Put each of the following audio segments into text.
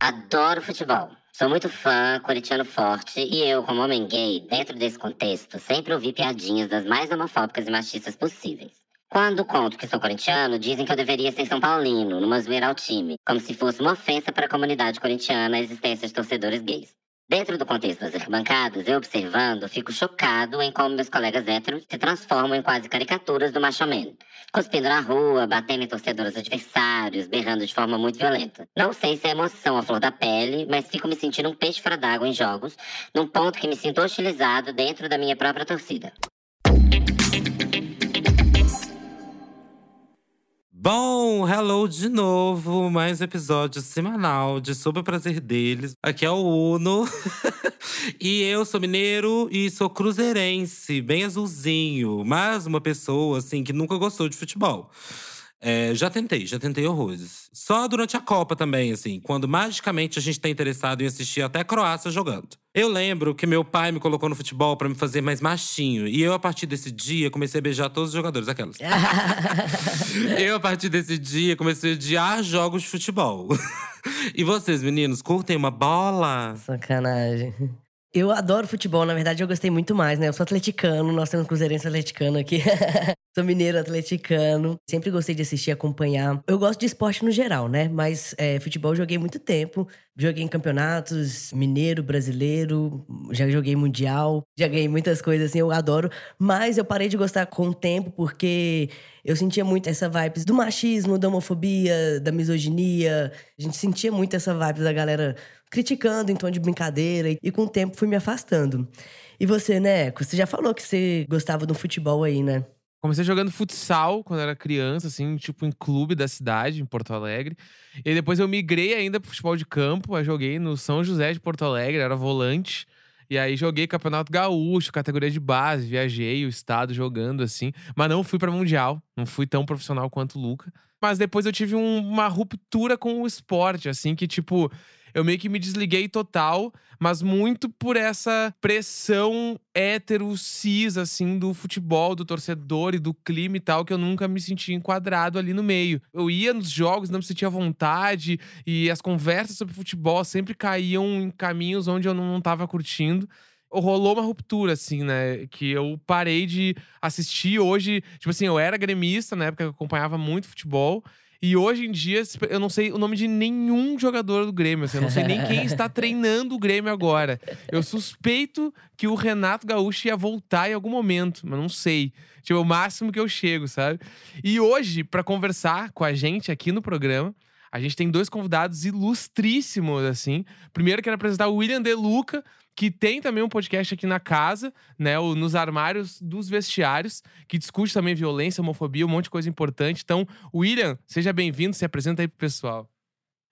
Adoro futebol. Sou muito fã, corintiano forte, e eu, como homem gay, dentro desse contexto, sempre ouvi piadinhas das mais homofóbicas e machistas possíveis. Quando conto que sou corintiano, dizem que eu deveria ser São Paulino, numa zoeira ao time, como se fosse uma ofensa para a comunidade corintiana a existência de torcedores gays. Dentro do contexto das arquibancadas, eu observando, fico chocado em como meus colegas héteros se transformam em quase caricaturas do macho man. Cuspindo na rua, batendo em torcedores adversários, berrando de forma muito violenta. Não sei se é emoção à flor da pele, mas fico me sentindo um peixe fora d'água em jogos, num ponto que me sinto hostilizado dentro da minha própria torcida. Bom, hello de novo, mais um episódio semanal de Sobre o Prazer Deles. Aqui é o Uno. e eu sou mineiro e sou cruzeirense, bem azulzinho, mas uma pessoa assim que nunca gostou de futebol. É, já tentei, já tentei horrores. Só durante a Copa também, assim, quando magicamente a gente tá interessado em assistir até a Croácia jogando. Eu lembro que meu pai me colocou no futebol para me fazer mais machinho. E eu, a partir desse dia, comecei a beijar todos os jogadores, aquelas. eu, a partir desse dia, comecei a odiar jogos de futebol. e vocês, meninos, curtem uma bola? Sacanagem. Eu adoro futebol, na verdade eu gostei muito mais, né? Eu sou atleticano, nós temos cruzeirense atleticano aqui. sou mineiro atleticano. Sempre gostei de assistir acompanhar. Eu gosto de esporte no geral, né? Mas é, futebol eu joguei muito tempo. Joguei em campeonatos, mineiro, brasileiro, já joguei mundial, já ganhei muitas coisas assim, eu adoro. Mas eu parei de gostar com o tempo porque eu sentia muito essa vibes do machismo, da homofobia, da misoginia. A gente sentia muito essa vibe da galera criticando em tom de brincadeira. E com o tempo fui me afastando. E você, né, você já falou que você gostava do futebol aí, né? Comecei jogando futsal quando era criança, assim, tipo em clube da cidade, em Porto Alegre. E depois eu migrei ainda pro futebol de campo. Aí joguei no São José de Porto Alegre, era volante. E aí joguei Campeonato Gaúcho, categoria de base, viajei o estado jogando assim, mas não fui para mundial, não fui tão profissional quanto o Luca. Mas depois eu tive um, uma ruptura com o esporte, assim, que tipo, eu meio que me desliguei total, mas muito por essa pressão hétero cis, assim, do futebol, do torcedor e do clima e tal, que eu nunca me sentia enquadrado ali no meio. Eu ia nos jogos, não me sentia vontade, e as conversas sobre futebol sempre caíam em caminhos onde eu não estava curtindo rolou uma ruptura, assim, né? Que eu parei de assistir hoje. Tipo assim, eu era gremista na época que eu acompanhava muito futebol. E hoje em dia, eu não sei o nome de nenhum jogador do Grêmio. Assim, eu não sei nem quem está treinando o Grêmio agora. Eu suspeito que o Renato Gaúcho ia voltar em algum momento, mas não sei. Tipo, é o máximo que eu chego, sabe? E hoje, para conversar com a gente aqui no programa, a gente tem dois convidados ilustríssimos, assim. Primeiro, quero apresentar o William De Luca, que tem também um podcast aqui na casa, né? O Nos Armários dos Vestiários, que discute também violência, homofobia, um monte de coisa importante. Então, William, seja bem-vindo, se apresenta aí pro pessoal.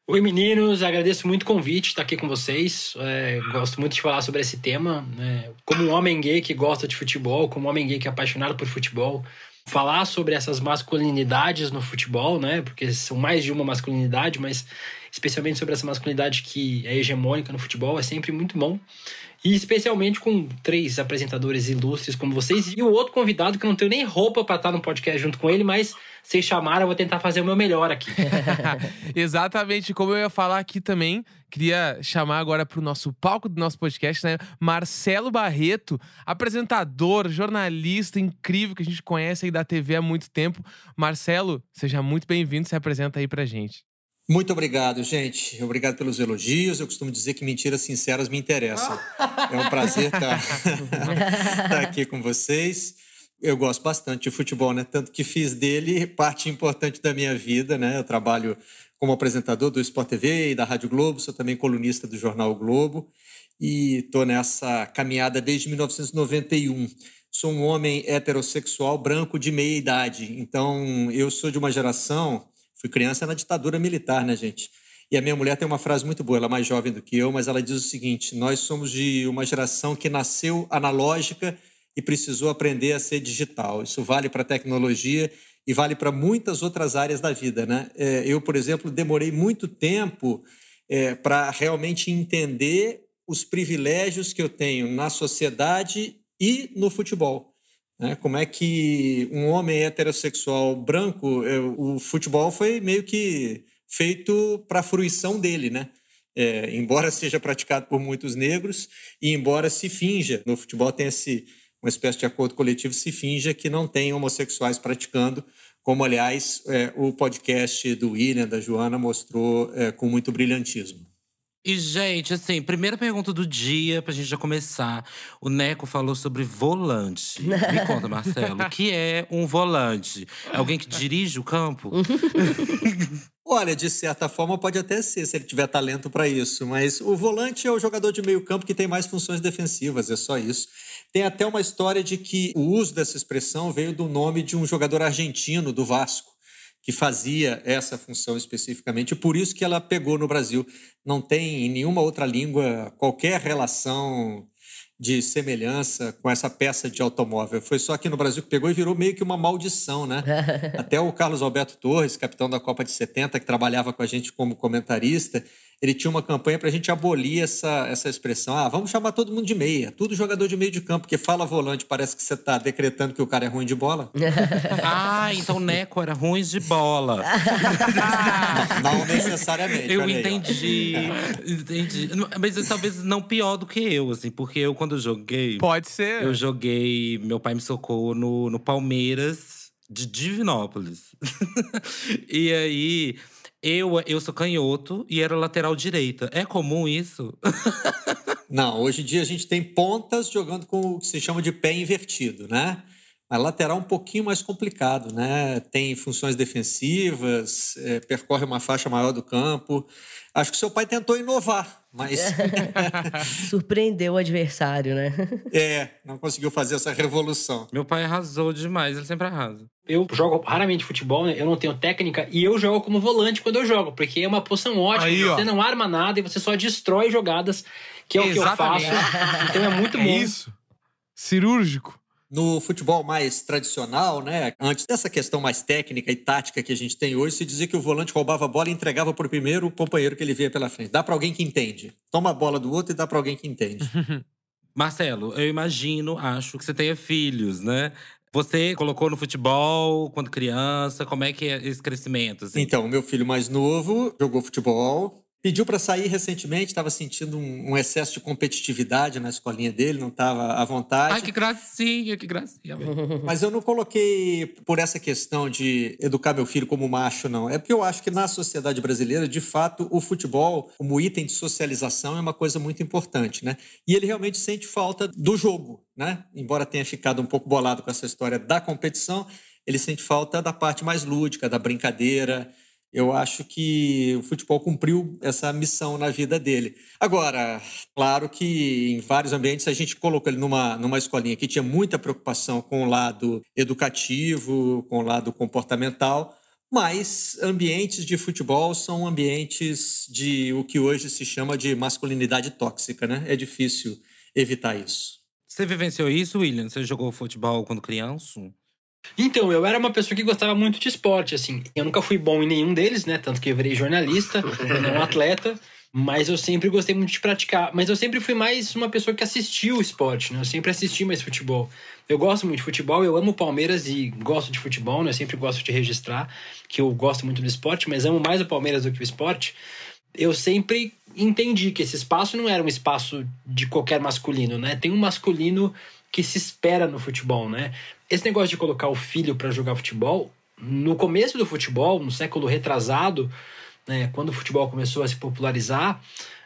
Oi, meninos, agradeço muito o convite, estar aqui com vocês. É, gosto muito de falar sobre esse tema. Né? Como um homem gay que gosta de futebol, como um homem gay que é apaixonado por futebol, falar sobre essas masculinidades no futebol, né? Porque são mais de uma masculinidade, mas especialmente sobre essa masculinidade que é hegemônica no futebol, é sempre muito bom. E especialmente com três apresentadores ilustres como vocês e o outro convidado que não tenho nem roupa para estar no podcast junto com ele, mas vocês chamaram, eu vou tentar fazer o meu melhor aqui. Exatamente, como eu ia falar aqui também, queria chamar agora para o nosso palco do nosso podcast, né? Marcelo Barreto, apresentador, jornalista incrível que a gente conhece aí da TV há muito tempo. Marcelo, seja muito bem-vindo, se apresenta aí pra gente. Muito obrigado, gente. Obrigado pelos elogios. Eu costumo dizer que mentiras sinceras me interessam. É um prazer estar, estar aqui com vocês. Eu gosto bastante de futebol, né? Tanto que fiz dele parte importante da minha vida, né? Eu trabalho como apresentador do Sport TV e da Rádio Globo, sou também colunista do jornal Globo e estou nessa caminhada desde 1991. Sou um homem heterossexual branco de meia idade, então eu sou de uma geração Fui criança na ditadura militar, né, gente? E a minha mulher tem uma frase muito boa, ela é mais jovem do que eu, mas ela diz o seguinte: nós somos de uma geração que nasceu analógica e precisou aprender a ser digital. Isso vale para a tecnologia e vale para muitas outras áreas da vida, né? É, eu, por exemplo, demorei muito tempo é, para realmente entender os privilégios que eu tenho na sociedade e no futebol. Né? Como é que um homem heterossexual branco, o futebol foi meio que feito para a fruição dele, né? é, embora seja praticado por muitos negros e embora se finja, no futebol tem esse, uma espécie de acordo coletivo, se finja que não tem homossexuais praticando, como, aliás, é, o podcast do William, da Joana, mostrou é, com muito brilhantismo. E, gente, assim, primeira pergunta do dia, pra gente já começar. O Neco falou sobre volante. Me conta, Marcelo, o que é um volante? É alguém que dirige o campo? Olha, de certa forma pode até ser, se ele tiver talento para isso. Mas o volante é o jogador de meio campo que tem mais funções defensivas, é só isso. Tem até uma história de que o uso dessa expressão veio do nome de um jogador argentino do Vasco que fazia essa função especificamente, por isso que ela pegou no Brasil. Não tem em nenhuma outra língua qualquer relação de semelhança com essa peça de automóvel. Foi só aqui no Brasil que pegou e virou meio que uma maldição, né? Até o Carlos Alberto Torres, capitão da Copa de 70, que trabalhava com a gente como comentarista, ele tinha uma campanha para a gente abolir essa, essa expressão. Ah, vamos chamar todo mundo de meia, tudo jogador de meio de campo, porque fala volante, parece que você está decretando que o cara é ruim de bola. ah, então Neco era ruim de bola. não, não, necessariamente. Eu entendi, entendi. Mas talvez não pior do que eu, assim, porque eu, quando joguei. Pode ser. Eu joguei. Meu pai me socou no, no Palmeiras de Divinópolis. e aí eu, eu sou canhoto e era lateral direita. É comum isso? Não, hoje em dia a gente tem pontas jogando com o que se chama de pé invertido, né? A lateral é um pouquinho mais complicado, né? Tem funções defensivas, é, percorre uma faixa maior do campo. Acho que seu pai tentou inovar, mas. Surpreendeu o adversário, né? é, não conseguiu fazer essa revolução. Meu pai arrasou demais, ele sempre arrasa. Eu jogo raramente futebol, né? Eu não tenho técnica e eu jogo como volante quando eu jogo, porque é uma posição ótima. Aí, você ó. não arma nada e você só destrói jogadas, que é Exatamente. o que eu faço. Então é muito é bom. É isso. Cirúrgico. No futebol mais tradicional, né, antes dessa questão mais técnica e tática que a gente tem hoje, se dizia que o volante roubava a bola e entregava para o primeiro companheiro que ele via pela frente. Dá para alguém que entende. Toma a bola do outro e dá para alguém que entende. Marcelo, eu imagino, acho que você tenha filhos, né? Você colocou no futebol quando criança? Como é que é esse crescimento? Assim? Então, meu filho mais novo jogou futebol, Pediu para sair recentemente, estava sentindo um, um, excesso de competitividade na escolinha dele, não estava à vontade. Ai, que gracinha, que gracinha. Mas eu não coloquei por essa questão de educar meu filho como macho, não. É porque eu acho que na sociedade brasileira, de fato, o futebol, como item de socialização, é uma coisa muito importante, né? E ele realmente sente falta do jogo, né? Embora tenha ficado um pouco bolado com essa história da competição, ele sente falta da parte mais lúdica, da brincadeira eu acho que o futebol cumpriu essa missão na vida dele. Agora, claro que em vários ambientes a gente colocou ele numa, numa escolinha que tinha muita preocupação com o lado educativo, com o lado comportamental, mas ambientes de futebol são ambientes de o que hoje se chama de masculinidade tóxica, né? É difícil evitar isso. Você vivenciou isso, William? Você jogou futebol quando criança? Então, eu era uma pessoa que gostava muito de esporte, assim. Eu nunca fui bom em nenhum deles, né? Tanto que eu virei jornalista, não atleta. Mas eu sempre gostei muito de praticar. Mas eu sempre fui mais uma pessoa que assistiu o esporte, né? Eu sempre assisti mais futebol. Eu gosto muito de futebol, eu amo Palmeiras e gosto de futebol, né? Eu sempre gosto de registrar que eu gosto muito do esporte, mas amo mais o Palmeiras do que o esporte. Eu sempre entendi que esse espaço não era um espaço de qualquer masculino, né? Tem um masculino que se espera no futebol, né? Esse negócio de colocar o filho para jogar futebol, no começo do futebol, no século retrasado, né, quando o futebol começou a se popularizar,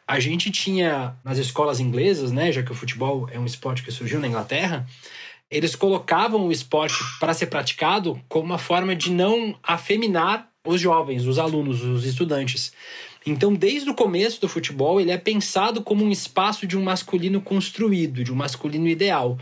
a gente tinha nas escolas inglesas, né, já que o futebol é um esporte que surgiu na Inglaterra, eles colocavam o esporte para ser praticado como uma forma de não afeminar os jovens, os alunos, os estudantes. Então, desde o começo do futebol, ele é pensado como um espaço de um masculino construído, de um masculino ideal.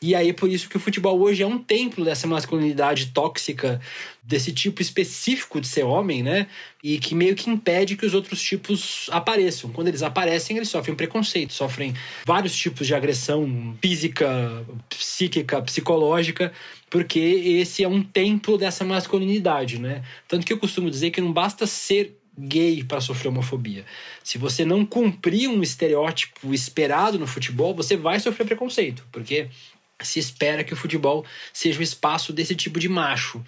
E aí, por isso que o futebol hoje é um templo dessa masculinidade tóxica, desse tipo específico de ser homem, né? E que meio que impede que os outros tipos apareçam. Quando eles aparecem, eles sofrem preconceito, sofrem vários tipos de agressão física, psíquica, psicológica, porque esse é um templo dessa masculinidade, né? Tanto que eu costumo dizer que não basta ser gay para sofrer homofobia. Se você não cumprir um estereótipo esperado no futebol, você vai sofrer preconceito, porque se espera que o futebol seja o espaço desse tipo de macho.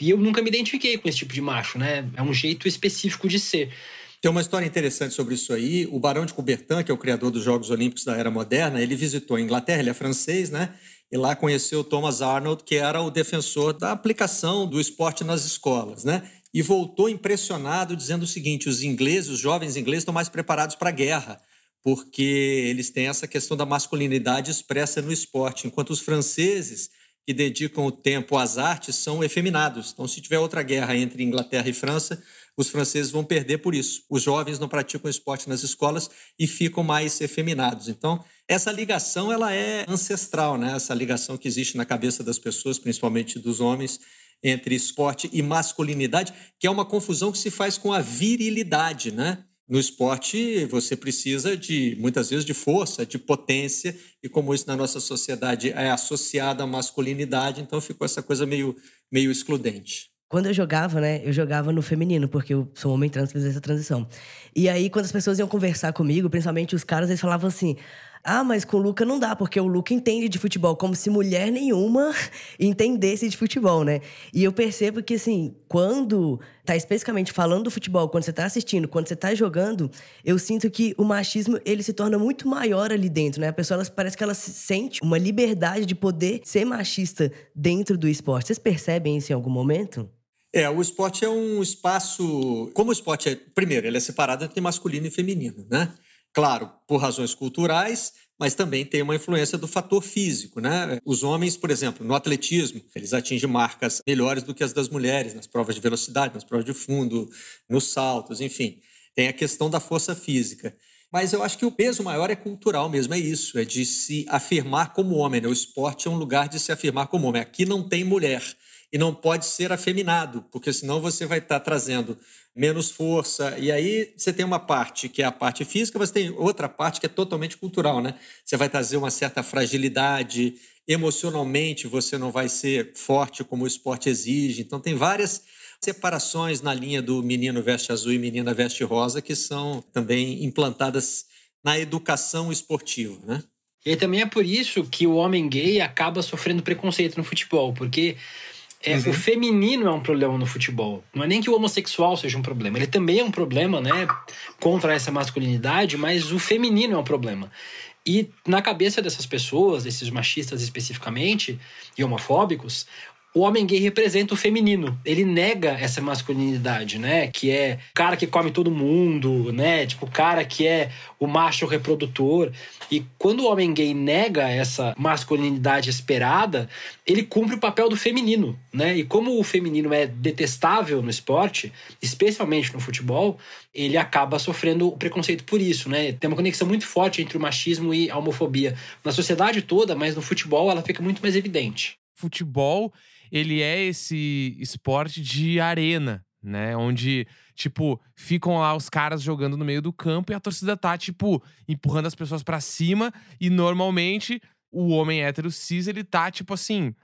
E eu nunca me identifiquei com esse tipo de macho, né? É um jeito específico de ser. Tem uma história interessante sobre isso aí. O Barão de Coubertin, que é o criador dos Jogos Olímpicos da Era Moderna, ele visitou a Inglaterra, ele é francês, né? E lá conheceu Thomas Arnold, que era o defensor da aplicação do esporte nas escolas, né? E voltou impressionado, dizendo o seguinte: os ingleses, os jovens ingleses, estão mais preparados para a guerra, porque eles têm essa questão da masculinidade expressa no esporte, enquanto os franceses que dedicam o tempo às artes são efeminados. Então, se tiver outra guerra entre Inglaterra e França, os franceses vão perder por isso. Os jovens não praticam esporte nas escolas e ficam mais efeminados. Então, essa ligação ela é ancestral, né? Essa ligação que existe na cabeça das pessoas, principalmente dos homens, entre esporte e masculinidade, que é uma confusão que se faz com a virilidade, né? No esporte, você precisa de, muitas vezes, de força, de potência, e como isso na nossa sociedade é associado à masculinidade, então ficou essa coisa meio, meio excludente. Quando eu jogava, né, eu jogava no feminino, porque eu sou homem trans, fiz essa transição. E aí, quando as pessoas iam conversar comigo, principalmente os caras, eles falavam assim: ah, mas com o Luca não dá, porque o Luca entende de futebol, como se mulher nenhuma entendesse de futebol, né? E eu percebo que, assim, quando tá especificamente falando do futebol, quando você tá assistindo, quando você tá jogando, eu sinto que o machismo, ele se torna muito maior ali dentro, né? A pessoa, ela, parece que ela se sente uma liberdade de poder ser machista dentro do esporte. Vocês percebem isso em algum momento? É, o esporte é um espaço. Como o esporte é. Primeiro, ele é separado entre masculino e feminino, né? Claro, por razões culturais, mas também tem uma influência do fator físico, né? Os homens, por exemplo, no atletismo, eles atingem marcas melhores do que as das mulheres nas provas de velocidade, nas provas de fundo, nos saltos, enfim. Tem a questão da força física. Mas eu acho que o peso maior é cultural mesmo, é isso, é de se afirmar como homem. Né? O esporte é um lugar de se afirmar como homem. Aqui não tem mulher e não pode ser afeminado, porque senão você vai estar trazendo menos força. E aí você tem uma parte que é a parte física, mas tem outra parte que é totalmente cultural, né? Você vai trazer uma certa fragilidade, emocionalmente você não vai ser forte como o esporte exige. Então tem várias separações na linha do menino veste azul e menina veste rosa que são também implantadas na educação esportiva, né? E também é por isso que o homem gay acaba sofrendo preconceito no futebol, porque é, uhum. O feminino é um problema no futebol. Não é nem que o homossexual seja um problema. Ele também é um problema, né? Contra essa masculinidade, mas o feminino é um problema. E na cabeça dessas pessoas, desses machistas especificamente, e homofóbicos, o homem gay representa o feminino. Ele nega essa masculinidade, né? Que é o cara que come todo mundo, né? Tipo, o cara que é o macho reprodutor. E quando o homem gay nega essa masculinidade esperada, ele cumpre o papel do feminino, né? E como o feminino é detestável no esporte, especialmente no futebol, ele acaba sofrendo o preconceito por isso, né? Tem uma conexão muito forte entre o machismo e a homofobia na sociedade toda, mas no futebol ela fica muito mais evidente. Futebol ele é esse esporte de arena, né? Onde, tipo, ficam lá os caras jogando no meio do campo e a torcida tá, tipo, empurrando as pessoas para cima. E normalmente o homem hétero cis, ele tá, tipo assim,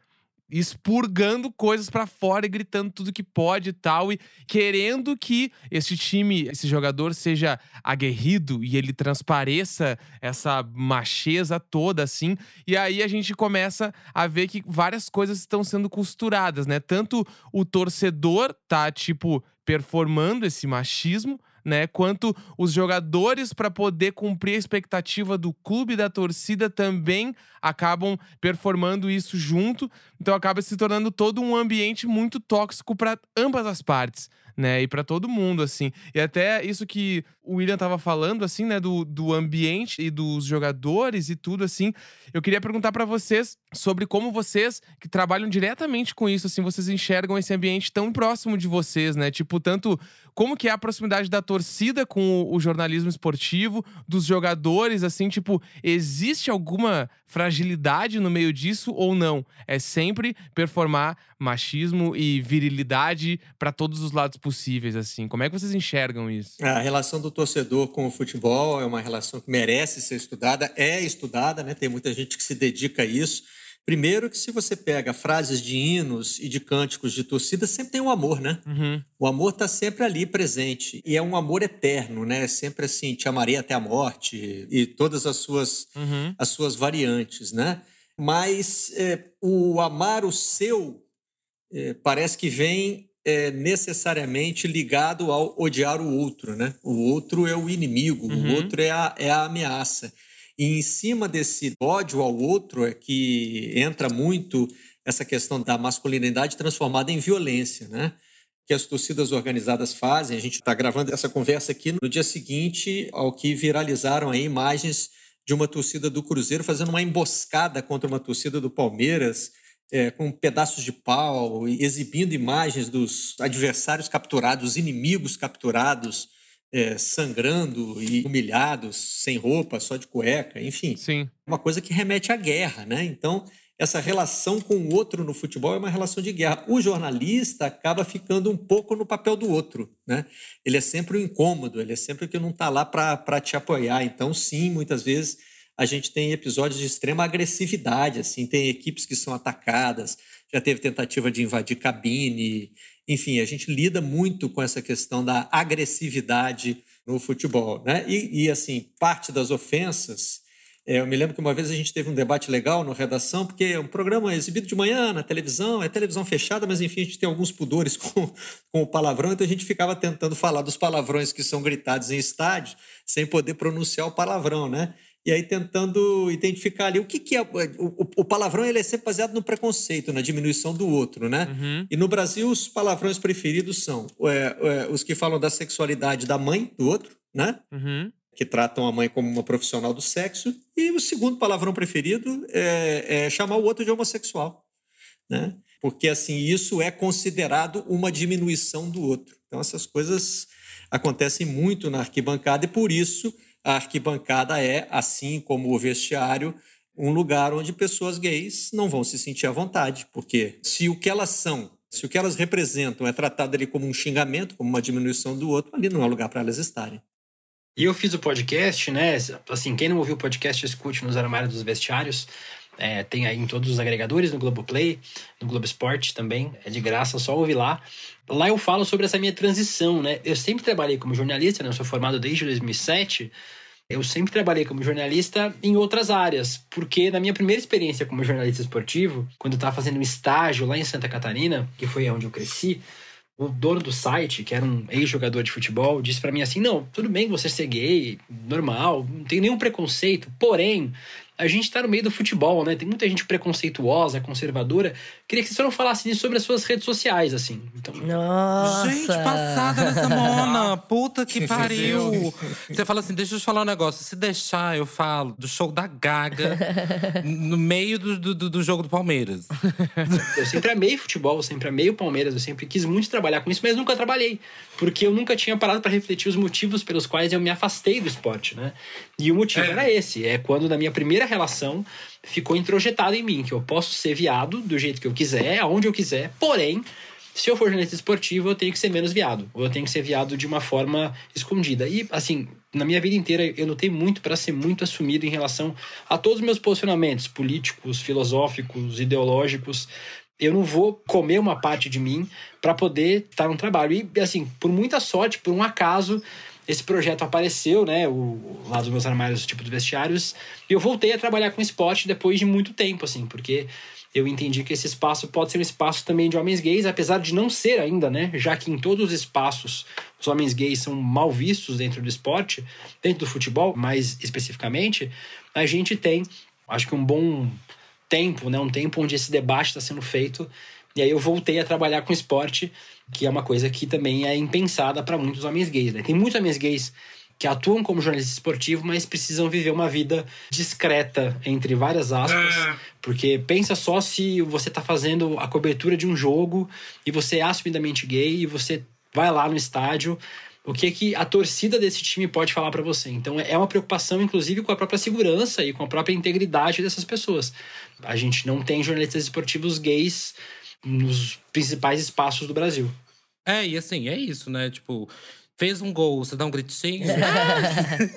expurgando coisas para fora e gritando tudo que pode e tal e querendo que esse time, esse jogador seja aguerrido e ele transpareça essa macheza toda assim. E aí a gente começa a ver que várias coisas estão sendo costuradas, né? Tanto o torcedor tá tipo performando esse machismo, né? Quanto os jogadores, para poder cumprir a expectativa do clube da torcida, também acabam performando isso junto. Então acaba se tornando todo um ambiente muito tóxico para ambas as partes né? E para todo mundo, assim. E até isso que o William tava falando, assim, né? Do, do ambiente e dos jogadores e tudo, assim. Eu queria perguntar para vocês sobre como vocês, que trabalham diretamente com isso, assim, vocês enxergam esse ambiente tão próximo de vocês, né? Tipo, tanto como que é a proximidade da torcida com o, o jornalismo esportivo, dos jogadores, assim, tipo, existe alguma fragilidade no meio disso ou não? É sempre performar machismo e virilidade para todos os lados possíveis, assim. Como é que vocês enxergam isso? A relação do torcedor com o futebol é uma relação que merece ser estudada, é estudada, né? Tem muita gente que se dedica a isso. Primeiro que se você pega frases de hinos e de cânticos de torcida, sempre tem o um amor, né? Uhum. O amor está sempre ali presente. E é um amor eterno, né? Sempre assim, te amarei até a morte e todas as suas, uhum. as suas variantes, né? Mas é, o amar o seu é, parece que vem é necessariamente ligado ao odiar o outro, né? O outro é o inimigo, uhum. o outro é a, é a ameaça. E em cima desse ódio ao outro é que entra muito essa questão da masculinidade transformada em violência, né? Que as torcidas organizadas fazem. A gente está gravando essa conversa aqui no dia seguinte ao que viralizaram aí imagens de uma torcida do Cruzeiro fazendo uma emboscada contra uma torcida do Palmeiras, é, com pedaços de pau, exibindo imagens dos adversários capturados, inimigos capturados, é, sangrando e humilhados, sem roupa, só de cueca, enfim. Sim. Uma coisa que remete à guerra, né? Então, essa relação com o outro no futebol é uma relação de guerra. O jornalista acaba ficando um pouco no papel do outro, né? Ele é sempre o incômodo, ele é sempre o que não está lá para te apoiar. Então, sim, muitas vezes a gente tem episódios de extrema agressividade, assim, tem equipes que são atacadas, já teve tentativa de invadir cabine, enfim, a gente lida muito com essa questão da agressividade no futebol, né? E, e assim, parte das ofensas, é, eu me lembro que uma vez a gente teve um debate legal no Redação, porque é um programa exibido de manhã na televisão, é televisão fechada, mas enfim, a gente tem alguns pudores com, com o palavrão, então a gente ficava tentando falar dos palavrões que são gritados em estádios, sem poder pronunciar o palavrão, né? E aí tentando identificar ali o que, que é. O, o, palavrão ele é sempre baseado no preconceito, na diminuição do outro, né? Uhum. E no Brasil, os palavrões preferidos são é, é, os que falam da sexualidade da mãe do outro, né? Uhum. Que tratam a mãe como uma profissional do sexo. E o segundo palavrão preferido é, é chamar o outro de homossexual, né? Porque, assim, isso é considerado uma diminuição do outro. Então, essas coisas acontecem muito na arquibancada e, por isso, a arquibancada é, assim como o vestiário, um lugar onde pessoas gays não vão se sentir à vontade, porque se o que elas são, se o que elas representam é tratado ali como um xingamento, como uma diminuição do outro, ali não é lugar para elas estarem. E eu fiz o podcast, né? Assim, quem não ouviu o podcast, escute nos armários dos vestiários. É, tem aí em todos os agregadores, no Globoplay, no Globo Esporte também, é de graça, só ouvir lá. Lá eu falo sobre essa minha transição, né? Eu sempre trabalhei como jornalista, né? Eu sou formado desde 2007. Eu sempre trabalhei como jornalista em outras áreas, porque na minha primeira experiência como jornalista esportivo, quando eu estava fazendo um estágio lá em Santa Catarina, que foi onde eu cresci, o dono do site, que era um ex-jogador de futebol, disse para mim assim: "Não, tudo bem você ser gay, normal, não tem nenhum preconceito, porém, a gente tá no meio do futebol, né? Tem muita gente preconceituosa, conservadora. Queria que você não falasse sobre as suas redes sociais, assim. Então... Nossa! Gente, passada nessa mona! Puta que pariu! você fala assim, deixa eu te falar um negócio. Se deixar, eu falo do show da Gaga no meio do, do, do jogo do Palmeiras. eu sempre amei futebol, eu sempre amei o Palmeiras. Eu sempre quis muito trabalhar com isso, mas nunca trabalhei. Porque eu nunca tinha parado para refletir os motivos pelos quais eu me afastei do esporte, né? E o motivo é. era esse. É quando na minha primeira primeira relação ficou introjetado em mim, que eu posso ser viado do jeito que eu quiser, aonde eu quiser, porém, se eu for jornalista esportivo, eu tenho que ser menos viado, ou eu tenho que ser viado de uma forma escondida. E, assim, na minha vida inteira, eu lutei muito para ser muito assumido em relação a todos os meus posicionamentos políticos, filosóficos, ideológicos. Eu não vou comer uma parte de mim para poder estar no trabalho. E, assim, por muita sorte, por um acaso, esse projeto apareceu, né? O, lá dos meus armários, tipo, dos vestiários. E eu voltei a trabalhar com esporte depois de muito tempo, assim, porque eu entendi que esse espaço pode ser um espaço também de homens gays, apesar de não ser ainda, né? Já que em todos os espaços os homens gays são mal vistos dentro do esporte, dentro do futebol, mais especificamente, a gente tem, acho que um bom tempo, né? Um tempo onde esse debate está sendo feito. E aí eu voltei a trabalhar com esporte que é uma coisa que também é impensada para muitos homens gays. Né? Tem muitos homens gays que atuam como jornalista esportivo, mas precisam viver uma vida discreta, entre várias aspas. É. Porque pensa só se você está fazendo a cobertura de um jogo e você é assumidamente gay e você vai lá no estádio. O que que a torcida desse time pode falar para você? Então é uma preocupação, inclusive, com a própria segurança e com a própria integridade dessas pessoas. A gente não tem jornalistas esportivos gays nos principais espaços do Brasil. É, e assim, é isso, né? Tipo, fez um gol, você dá um gritinho.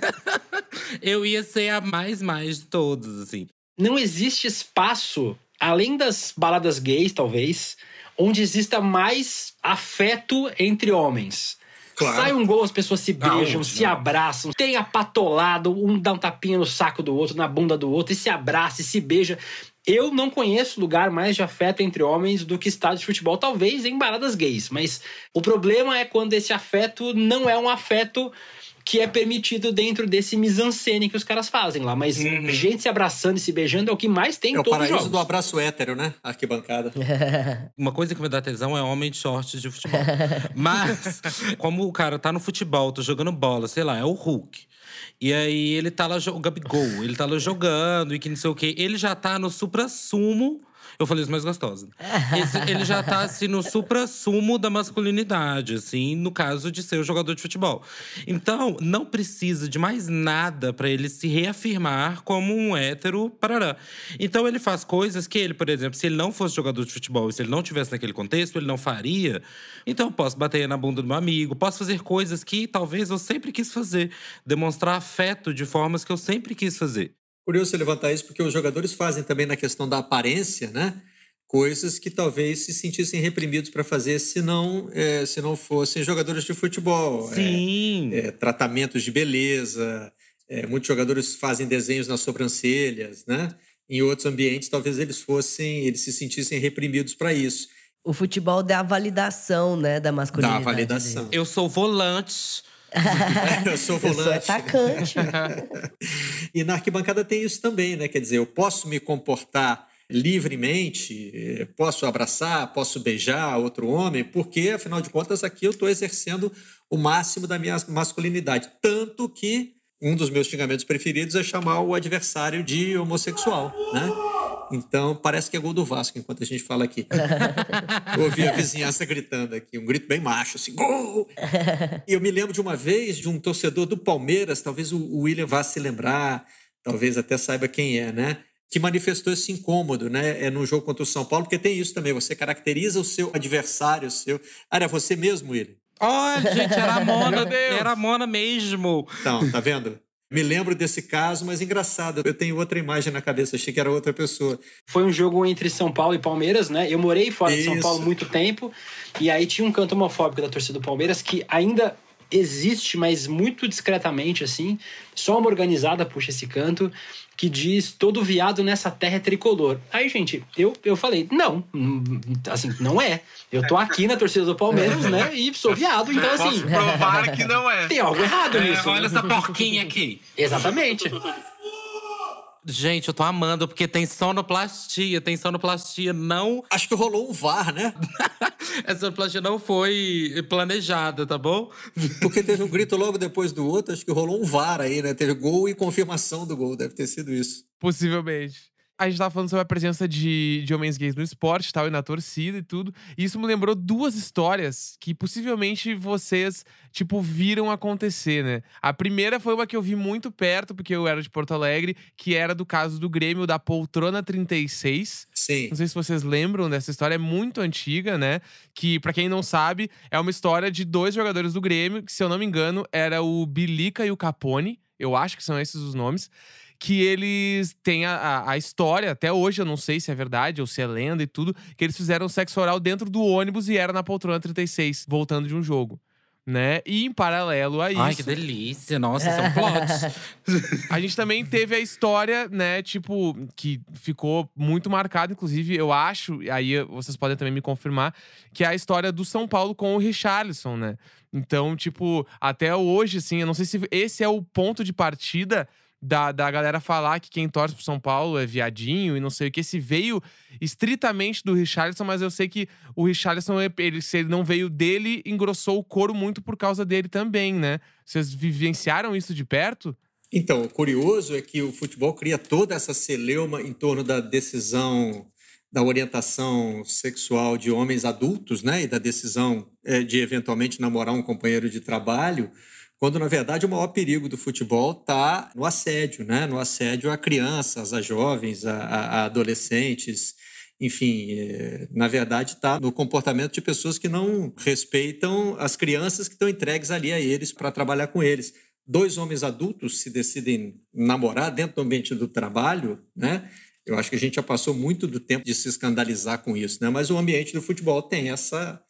eu ia ser a mais mais de todos, assim. Não existe espaço, além das baladas gays, talvez, onde exista mais afeto entre homens. Claro. Sai um gol, as pessoas se beijam, não, se não. abraçam, tem apatolado, um dá um tapinha no saco do outro, na bunda do outro, e se abraça e se beija. Eu não conheço lugar mais de afeto entre homens do que estádio de futebol, talvez em baladas gays. Mas o problema é quando esse afeto não é um afeto que é permitido dentro desse mise-en-scène que os caras fazem lá. Mas uhum. gente se abraçando e se beijando é o que mais tem é em todos os jogos. É o paraíso do abraço hétero, né? Arquibancada. Uma coisa que me dá tesão é homem de shorts de futebol. Mas, como o cara tá no futebol, tá jogando bola, sei lá, é o Hulk. E aí ele tá lá, o Gabigol, ele tá lá jogando e que não sei o quê. Ele já tá no supra-sumo eu falei isso mais gostosa. Esse, ele já tá, assim, no supra-sumo da masculinidade, assim, no caso de ser o jogador de futebol. Então, não precisa de mais nada para ele se reafirmar como um hétero parará. Então, ele faz coisas que ele, por exemplo, se ele não fosse jogador de futebol e se ele não tivesse naquele contexto, ele não faria. Então, posso bater na bunda do meu amigo, posso fazer coisas que talvez eu sempre quis fazer. Demonstrar afeto de formas que eu sempre quis fazer. Curioso você levantar isso, porque os jogadores fazem também na questão da aparência, né? Coisas que talvez se sentissem reprimidos para fazer se não, é, se não fossem jogadores de futebol. É, Sim. É, tratamentos de beleza. É, muitos jogadores fazem desenhos nas sobrancelhas, né? Em outros ambientes, talvez eles fossem, eles se sentissem reprimidos para isso. O futebol dá a validação, né, da masculinidade. Dá a validação. Dele. Eu sou volante eu sou volante. Eu sou atacante. e na arquibancada tem isso também, né? Quer dizer, eu posso me comportar livremente, posso abraçar, posso beijar outro homem, porque, afinal de contas, aqui eu estou exercendo o máximo da minha masculinidade. Tanto que um dos meus xingamentos preferidos é chamar o adversário de homossexual, né? Então, parece que é gol do Vasco enquanto a gente fala aqui. Eu ouvi a vizinhança gritando aqui, um grito bem macho, assim, gol! E eu me lembro de uma vez de um torcedor do Palmeiras, talvez o William vá se lembrar, talvez até saiba quem é, né? Que manifestou esse incômodo, né? É no jogo contra o São Paulo, porque tem isso também, você caracteriza o seu adversário, o seu. Ah, era você mesmo, William? Olha, gente, era a Mona, era a Mona mesmo. Então, tá vendo? Me lembro desse caso, mas engraçado, eu tenho outra imagem na cabeça, achei que era outra pessoa. Foi um jogo entre São Paulo e Palmeiras, né? Eu morei fora Isso. de São Paulo muito tempo, e aí tinha um canto homofóbico da torcida do Palmeiras que ainda existe, mas muito discretamente, assim. Só uma organizada puxa esse canto que diz todo viado nessa terra é tricolor. Aí, gente, eu, eu falei, não, assim, não é. Eu tô aqui na torcida do Palmeiras, né? E sou viado, então assim. Posso provar que não é. Tem algo errado é, nisso. Olha essa porquinha aqui. Exatamente. Gente, eu tô amando, porque tem sonoplastia, tem sonoplastia não. Acho que rolou um VAR, né? Essa sonoplastia não foi planejada, tá bom? Porque teve um grito logo depois do outro, acho que rolou um VAR aí, né? Teve gol e confirmação do gol, deve ter sido isso. Possivelmente a gente tava falando sobre a presença de, de homens gays no esporte tal, e na torcida e tudo. E isso me lembrou duas histórias que possivelmente vocês, tipo, viram acontecer, né? A primeira foi uma que eu vi muito perto, porque eu era de Porto Alegre, que era do caso do Grêmio da Poltrona 36. Sim. Não sei se vocês lembram dessa história, é muito antiga, né? Que, para quem não sabe, é uma história de dois jogadores do Grêmio, que, se eu não me engano, era o Bilica e o Capone. Eu acho que são esses os nomes que eles têm a, a, a, história, até hoje eu não sei se é verdade ou se é lenda e tudo, que eles fizeram sexo oral dentro do ônibus e era na poltrona 36, voltando de um jogo. Né? E em paralelo a isso. Ai, que delícia! Nossa, são plots. a gente também teve a história, né, tipo, que ficou muito marcada, inclusive, eu acho, aí vocês podem também me confirmar, que é a história do São Paulo com o Richarlison, né? Então, tipo, até hoje, assim, eu não sei se esse é o ponto de partida da, da galera falar que quem torce pro São Paulo é viadinho e não sei o que. Se veio estritamente do Richarlison, mas eu sei que o Richarlison, ele, se ele não veio dele, engrossou o couro muito por causa dele também, né? Vocês vivenciaram isso de perto? Então, o curioso é que o futebol cria toda essa celeuma em torno da decisão da orientação sexual de homens adultos, né, e da decisão é, de eventualmente namorar um companheiro de trabalho, quando na verdade o maior perigo do futebol está no assédio, né? no assédio a crianças, a jovens, a, a adolescentes, enfim, é, na verdade está no comportamento de pessoas que não respeitam as crianças que estão entregues ali a eles para trabalhar com eles. Dois homens adultos se decidem namorar dentro do ambiente do trabalho, né? Eu acho que a gente já passou muito do tempo de se escandalizar com isso, né? Mas o ambiente do futebol tem essa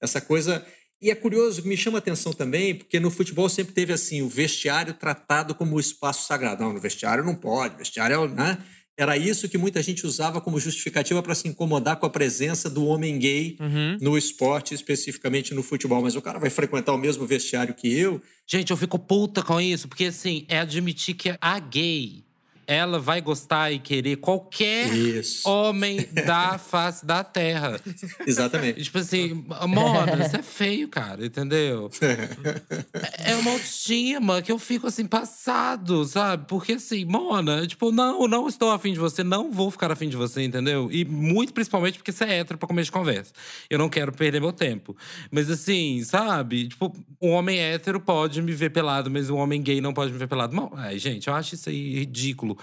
essa coisa e é curioso, me chama a atenção também, porque no futebol sempre teve assim o vestiário tratado como o espaço sagrado. Não, no vestiário não pode, vestiário é, né? Era isso que muita gente usava como justificativa para se incomodar com a presença do homem gay Uhum. no esporte, especificamente no futebol. Mas o cara vai frequentar o mesmo vestiário que eu. Gente, eu fico puta com isso, porque assim, é admitir que a gay, ela vai gostar e querer qualquer Isso. homem da face da terra. Exatamente. Tipo assim, mona, isso é feio, cara, entendeu? É uma autoestima que eu fico assim, passado, sabe? Porque assim, Mona, tipo, não, não estou afim de você, não vou ficar afim de você, entendeu? E muito principalmente porque você é hétero pra começo de conversa. Eu não quero perder meu tempo. Mas assim, sabe? Tipo, um homem hétero pode me ver pelado, mas um homem gay não pode me ver pelado. Não, ai, gente, eu acho isso aí ridículo,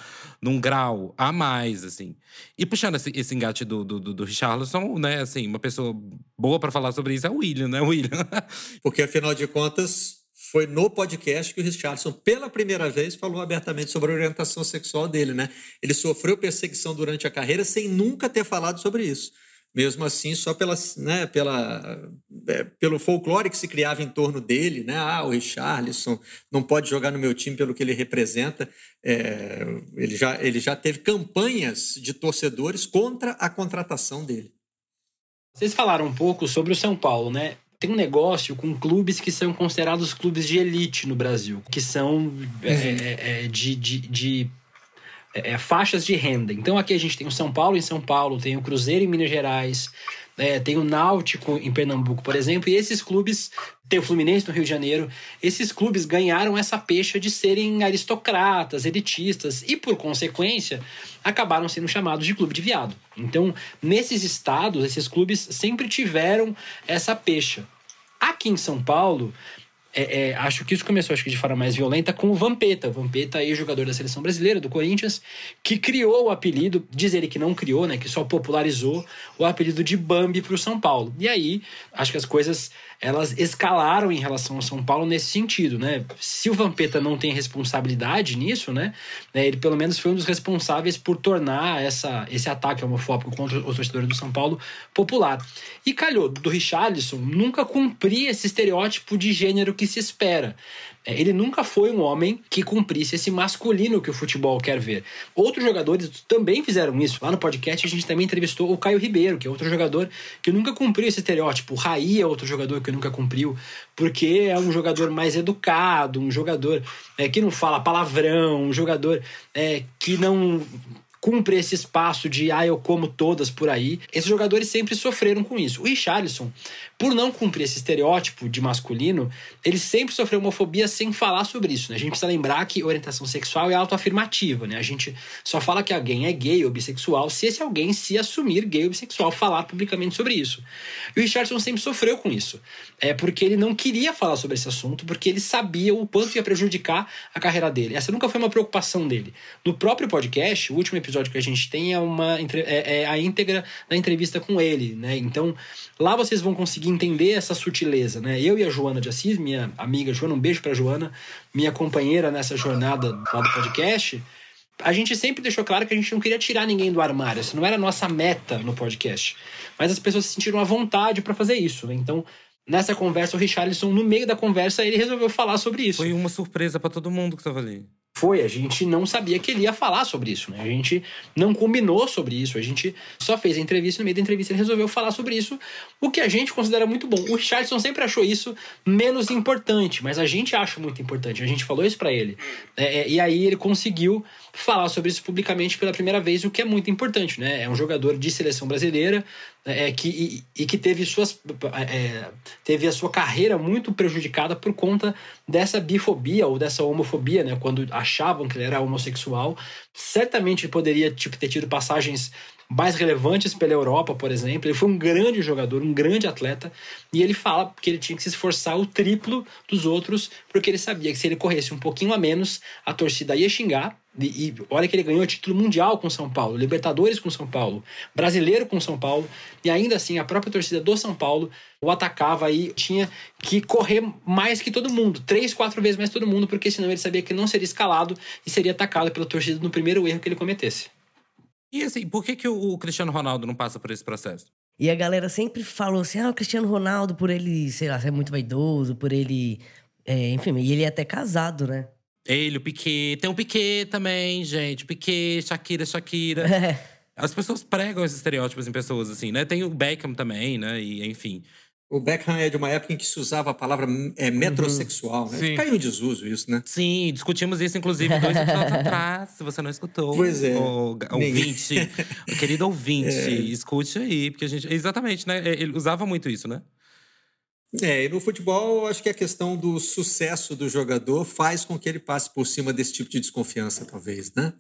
num grau a mais, assim. E puxando esse, esse engate do, do, do, Richarlison, né, assim, uma pessoa boa pra falar sobre isso é o William, né, William? Porque, afinal de contas, foi no podcast que o Richardson, pela primeira vez, falou abertamente sobre a orientação sexual dele, né? Ele sofreu perseguição durante a carreira sem nunca ter falado sobre isso. Mesmo assim, só pela, né, pela, é, pelo folclore que se criava em torno dele, né? Ah, o Richarlison não pode jogar no meu time pelo que ele representa. É, ele, já, ele já teve campanhas de torcedores contra a contratação dele. Vocês falaram um pouco sobre o São Paulo, né? Tem um negócio com clubes que são considerados clubes de elite no Brasil, que são é, é, é, de, de, de é, faixas de renda. Então aqui a gente tem o São Paulo em São Paulo, tem o Cruzeiro em Minas Gerais, é, tem o Náutico em Pernambuco, por exemplo, e esses clubes, tem o Fluminense no Rio de Janeiro, esses clubes ganharam essa pecha de serem aristocratas, elitistas, e por consequência acabaram sendo chamados de clube de viado. Então, nesses estados, esses clubes sempre tiveram essa pecha. Aqui em São Paulo, é, é, acho que isso começou acho que de forma mais violenta com o Vampeta. Vampeta aí, jogador da seleção brasileira, do Corinthians, que criou o apelido, diz ele que não criou, né? Que só popularizou o apelido de Bambi para o São Paulo. E aí, acho que as coisas elas escalaram em relação ao São Paulo nesse sentido, né? Se o Vampeta não tem responsabilidade nisso, né? Ele pelo menos foi um dos responsáveis por tornar essa, esse ataque homofóbico contra os torcedores do São Paulo popular. E calhou do Richarlison nunca cumprir esse estereótipo de gênero que se espera. Ele nunca foi um homem que cumprisse esse masculino que o futebol quer ver. Outros jogadores também fizeram isso. Lá no podcast a gente também entrevistou o Caio Ribeiro, que é outro jogador que nunca cumpriu esse estereótipo. O Raí é outro jogador que nunca cumpriu, porque é um jogador mais educado, um jogador é, que não fala palavrão, um jogador é, que não cumpre esse espaço de ah, eu como todas por aí. Esses jogadores sempre sofreram com isso. O Richarlison, por não cumprir esse estereótipo de masculino, ele sempre sofreu homofobia sem falar sobre isso. Né? A gente precisa lembrar que orientação sexual é autoafirmativa. Né? A gente só fala que alguém é gay ou bissexual se esse alguém se assumir gay ou bissexual, falar publicamente sobre isso. E o Richardson sempre sofreu com isso. É porque ele não queria falar sobre esse assunto, porque ele sabia o quanto ia prejudicar a carreira dele. Essa nunca foi uma preocupação dele. No próprio podcast, o último episódio que a gente tem é, uma, é, é a íntegra da entrevista com ele. Né? Então, lá vocês vão conseguir entender essa sutileza, né? Eu e a Joana de Assis, minha amiga Joana, um beijo pra Joana, minha companheira nessa jornada lá do podcast, a gente sempre deixou claro que a gente não queria tirar ninguém do armário, essa não era a nossa meta no podcast. Mas as pessoas se sentiram à vontade para fazer isso, né? Então, nessa conversa, o Richarlison, no meio da conversa, ele resolveu falar sobre isso. Foi uma surpresa para todo mundo que tava ali. Foi, a gente não sabia que ele ia falar sobre isso, né? A gente não combinou sobre isso, a gente só fez a entrevista, no meio da entrevista ele resolveu falar sobre isso, o que a gente considera muito bom. O Richardson sempre achou isso menos importante, mas a gente acha muito importante, a gente falou isso para ele. É, e aí ele conseguiu falar sobre isso publicamente pela primeira vez, o que é muito importante, né? É um jogador de seleção brasileira é, que, e, e, que teve, suas, é, teve a sua carreira muito prejudicada por conta dessa bifobia ou dessa homofobia, né? Quando achavam que ele era homossexual. Certamente poderia tipo, ter tido passagens mais relevantes pela Europa, por exemplo. Ele foi um grande jogador, um grande atleta, e ele fala que ele tinha que se esforçar o triplo dos outros, porque ele sabia que se ele corresse um pouquinho a menos, a torcida ia xingar. E, e olha que ele ganhou título mundial com São Paulo, Libertadores com São Paulo, Brasileiro com São Paulo, e ainda assim a própria torcida do São Paulo o atacava e tinha que correr mais que todo mundo, três, quatro vezes mais que todo mundo, porque senão ele sabia que não seria escalado e seria atacado pela torcida no primeiro erro que ele cometesse. E assim, por que, que o Cristiano Ronaldo não passa por esse processo? E a galera sempre falou assim: ah, o Cristiano Ronaldo, por ele, sei lá, ser muito vaidoso, por ele. É, enfim, e ele é até casado, né? Ele, o Piquet. Tem o Piquet também, gente. Piquet, Shakira, Shakira. As pessoas pregam esses estereótipos em pessoas, assim, né? Tem o Beckham também, né? E, enfim. O Beckham é de uma época em que se usava a palavra é, metrosexual, né? Sim. Caiu em desuso isso, né? Sim, discutimos isso, inclusive, dois episódios atrás. Se você não escutou. Pois é. O, ouvinte, o querido ouvinte, escute aí, porque a gente. Exatamente, né? Ele usava muito isso, né? É, e no futebol, acho que a questão do sucesso do jogador faz com que ele passe por cima desse tipo de desconfiança, talvez, né?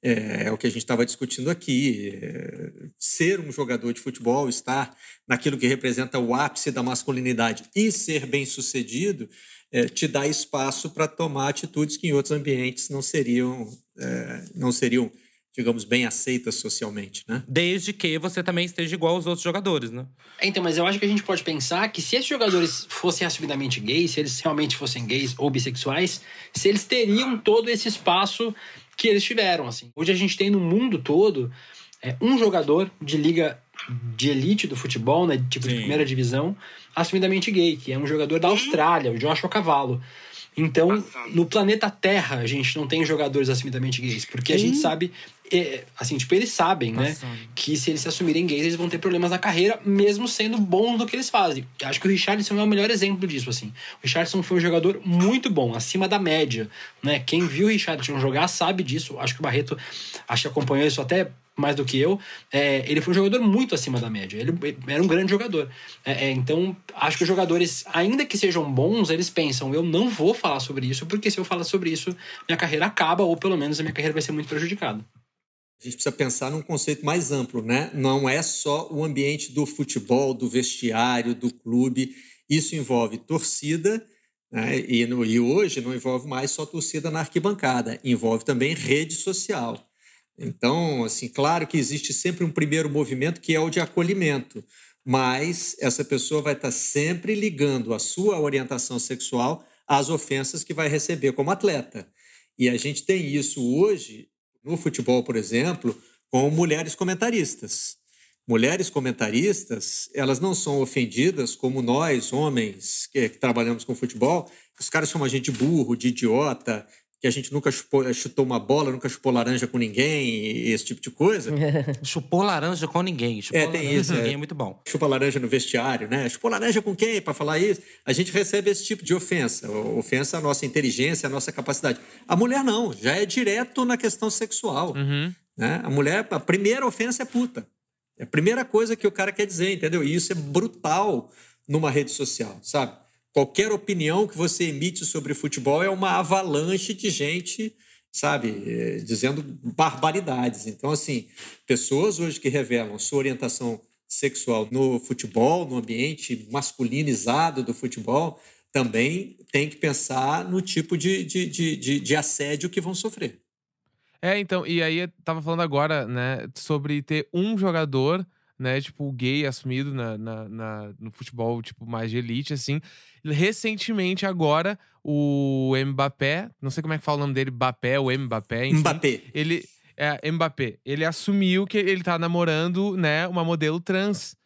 É, é o que a gente estava discutindo aqui. É, ser um jogador de futebol, estar naquilo que representa o ápice da masculinidade e ser bem sucedido, é, te dá espaço para tomar atitudes que em outros ambientes não seriam, é, não seriam, digamos, bem aceitas socialmente, né? Desde que você também esteja igual aos outros jogadores, né? Então, mas eu acho que a gente pode pensar que se esses jogadores fossem assumidamente gays, se eles realmente fossem gays ou bissexuais, se eles teriam todo esse espaço que eles tiveram, assim. Hoje a gente tem no mundo todo é, um jogador de liga de elite do futebol, né, tipo de Sim. primeira divisão, assumidamente gay, que é um jogador da Austrália, o Joshua Cavallo. Então, no planeta Terra, a gente não tem jogadores assumidamente gays, porque a gente sabe, assim, tipo, eles sabem, né? Que se eles se assumirem gays, eles vão ter problemas na carreira, mesmo sendo bons no que eles fazem. Eu Acho que o Richardson é o melhor exemplo disso, assim. O Richardson foi um jogador muito bom, acima da média, né? Quem viu o Richardson jogar sabe disso. Acho que o Barreto, acho que acompanhou isso até mais do que eu. É, ele foi um jogador muito acima da média. Ele era um grande jogador. É, é, então, acho que os jogadores, ainda que sejam bons, eles pensam: eu não vou falar sobre isso, porque se eu falar sobre isso, minha carreira acaba, ou pelo menos a minha carreira vai ser muito prejudicada. A gente precisa pensar num conceito mais amplo, né? Não é só o ambiente do futebol, do vestiário, do clube. Isso envolve torcida, né? e, no- e hoje não envolve mais só torcida na arquibancada, envolve também rede social. Então, assim, claro que existe sempre um primeiro movimento que é o de acolhimento, mas essa pessoa vai estar sempre ligando a sua orientação sexual às ofensas que vai receber como atleta. E a gente tem isso hoje no futebol, por exemplo, com mulheres comentaristas. Mulheres comentaristas, elas não são ofendidas como nós, homens, que, que trabalhamos com futebol. Os caras chamam a gente de burro, de idiota, que a gente nunca chupou- chutou uma bola, nunca chupou laranja com ninguém, esse tipo de coisa. Chupou laranja com ninguém. Chupou É, tem laranja isso, com é. ninguém é muito bom. chupa laranja no vestiário, né? Chupou laranja com quem para falar isso? A gente recebe esse tipo de ofensa, ofensa à nossa inteligência, à nossa capacidade. A mulher não, já é direto na questão sexual, Uhum. né? A mulher, a primeira ofensa é puta. É a primeira coisa que o cara quer dizer, entendeu? E isso é brutal numa rede social, sabe? Qualquer opinião que você emite sobre futebol é uma avalanche de gente, sabe, eh, dizendo barbaridades. Então, assim, pessoas hoje que revelam sua orientação sexual no futebol, no ambiente masculinizado do futebol, também tem que pensar no tipo de, de, de, de, assédio que vão sofrer. É, então, e aí eu tava falando agora, né, sobre ter um jogador, né, tipo, gay assumido na, na, na- no futebol, tipo, mais de elite, assim. Recentemente, agora, o Mbappé, não sei como é que fala o nome dele, Mbappé, ou Mbappé, enfim. Mbappé. Ele, é, Mbappé, ele assumiu que ele tá namorando, né, uma modelo trans.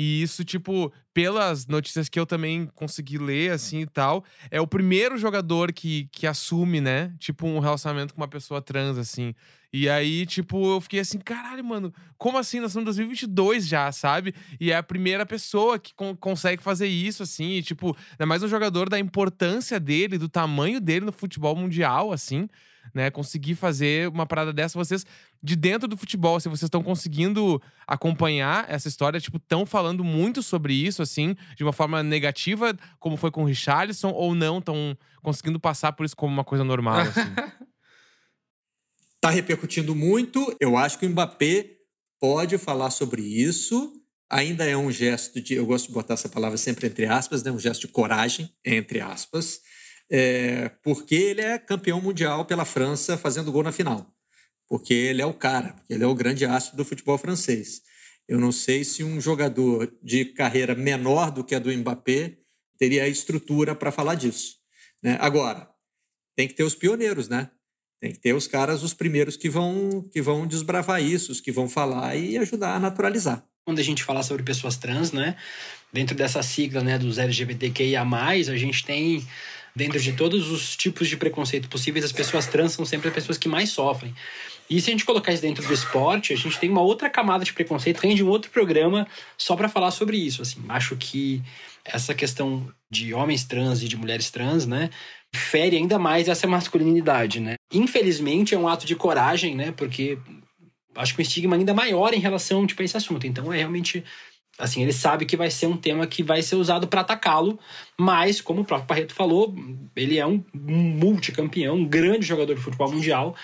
E isso, tipo, pelas notícias que eu também consegui ler, assim e tal, é o primeiro jogador que, que assume, né? Tipo, um relacionamento com uma pessoa trans, assim. E aí, tipo, eu fiquei assim, caralho, mano, como assim? Nós estamos em 2022 já, sabe? E é a primeira pessoa que con- consegue fazer isso, assim. E, tipo, é mais um jogador da importância dele, do tamanho dele no futebol mundial, assim. Né, conseguir fazer uma parada dessa, vocês de dentro do futebol, se vocês estão conseguindo acompanhar essa história, tipo, estão falando muito sobre isso, assim, de uma forma negativa, como foi com o Richarlison, ou não, estão conseguindo passar por isso como uma coisa normal, assim. Está repercutindo muito. Eu acho que o Mbappé pode falar sobre isso. Ainda é um gesto de. Eu gosto de botar essa palavra sempre entre aspas, né? um gesto de coragem, entre aspas, é, porque ele é campeão mundial pela França fazendo gol na final. Porque ele é o cara, porque ele é o grande astro do futebol francês. Eu não sei se um jogador de carreira menor do que a do Mbappé teria a estrutura para falar disso. Né? Agora, tem que ter os pioneiros, né? Tem que ter os caras, os primeiros que vão, que vão desbravar isso, os que vão falar e ajudar a naturalizar. quando a gente fala sobre pessoas trans, né? Dentro dessa sigla, né, dos LGBTQIA+, a gente tem dentro de todos os tipos de preconceito possíveis, as pessoas trans são sempre as pessoas que mais sofrem. E se a gente colocar isso dentro do esporte, a gente tem uma outra camada de preconceito, rende um outro programa só para falar sobre isso. Assim, acho que essa questão de homens trans e de mulheres trans, né, fere ainda mais essa masculinidade, né? Infelizmente é um ato de coragem, né? Porque acho que o estigma ainda maior em relação tipo, a esse assunto. Então é realmente assim, ele sabe que vai ser um tema que vai ser usado para atacá-lo, mas como o próprio Barreto falou, ele é um multicampeão, um grande jogador de futebol mundial.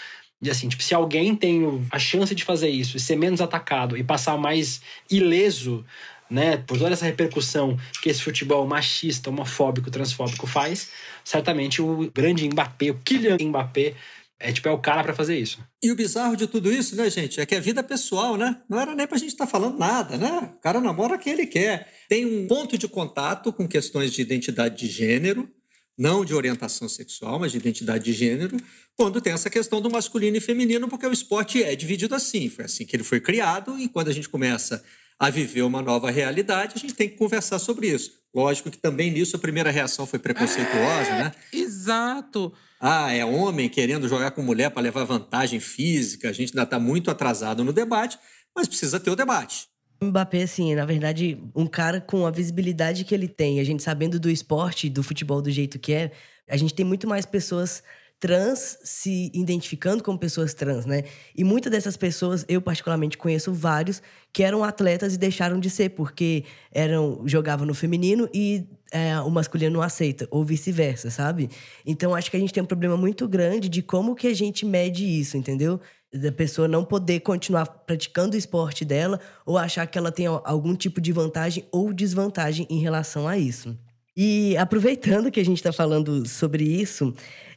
E assim, tipo, se alguém tem a chance de fazer isso e ser menos atacado e passar mais ileso né, por toda essa repercussão que esse futebol machista, homofóbico, transfóbico faz, certamente o grande Mbappé, o Kylian Mbappé, é tipo é o cara para fazer isso. E o bizarro de tudo isso, né, gente, é que é vida pessoal, né? Não era nem pra gente estar tá falando nada, né? O cara namora quem ele quer. Tem um ponto de contato com questões de identidade de gênero, não de orientação sexual, mas de identidade de gênero, quando tem essa questão do masculino e feminino, porque o esporte é dividido assim, foi assim que ele foi criado, e quando a gente começa a viver uma nova realidade, a gente tem que conversar sobre isso. Lógico que também nisso a primeira reação foi preconceituosa, é, né? Exato. Ah, é homem querendo jogar com mulher para levar vantagem física. A gente ainda está muito atrasado no debate, mas precisa ter o debate. Mbappé, assim, na verdade, um cara com a visibilidade que ele tem, a gente sabendo do esporte, do futebol do jeito que é, a gente tem muito mais pessoas trans se identificando como pessoas trans, né? E muitas dessas pessoas, eu particularmente conheço vários que eram atletas e deixaram de ser porque eram jogavam no feminino e é, o masculino não aceita ou vice-versa, sabe? Então acho que a gente tem um problema muito grande de como que a gente mede isso, entendeu? Da pessoa não poder continuar praticando o esporte dela ou achar que ela tem algum tipo de vantagem ou desvantagem em relação a isso. E aproveitando que a gente está falando sobre isso,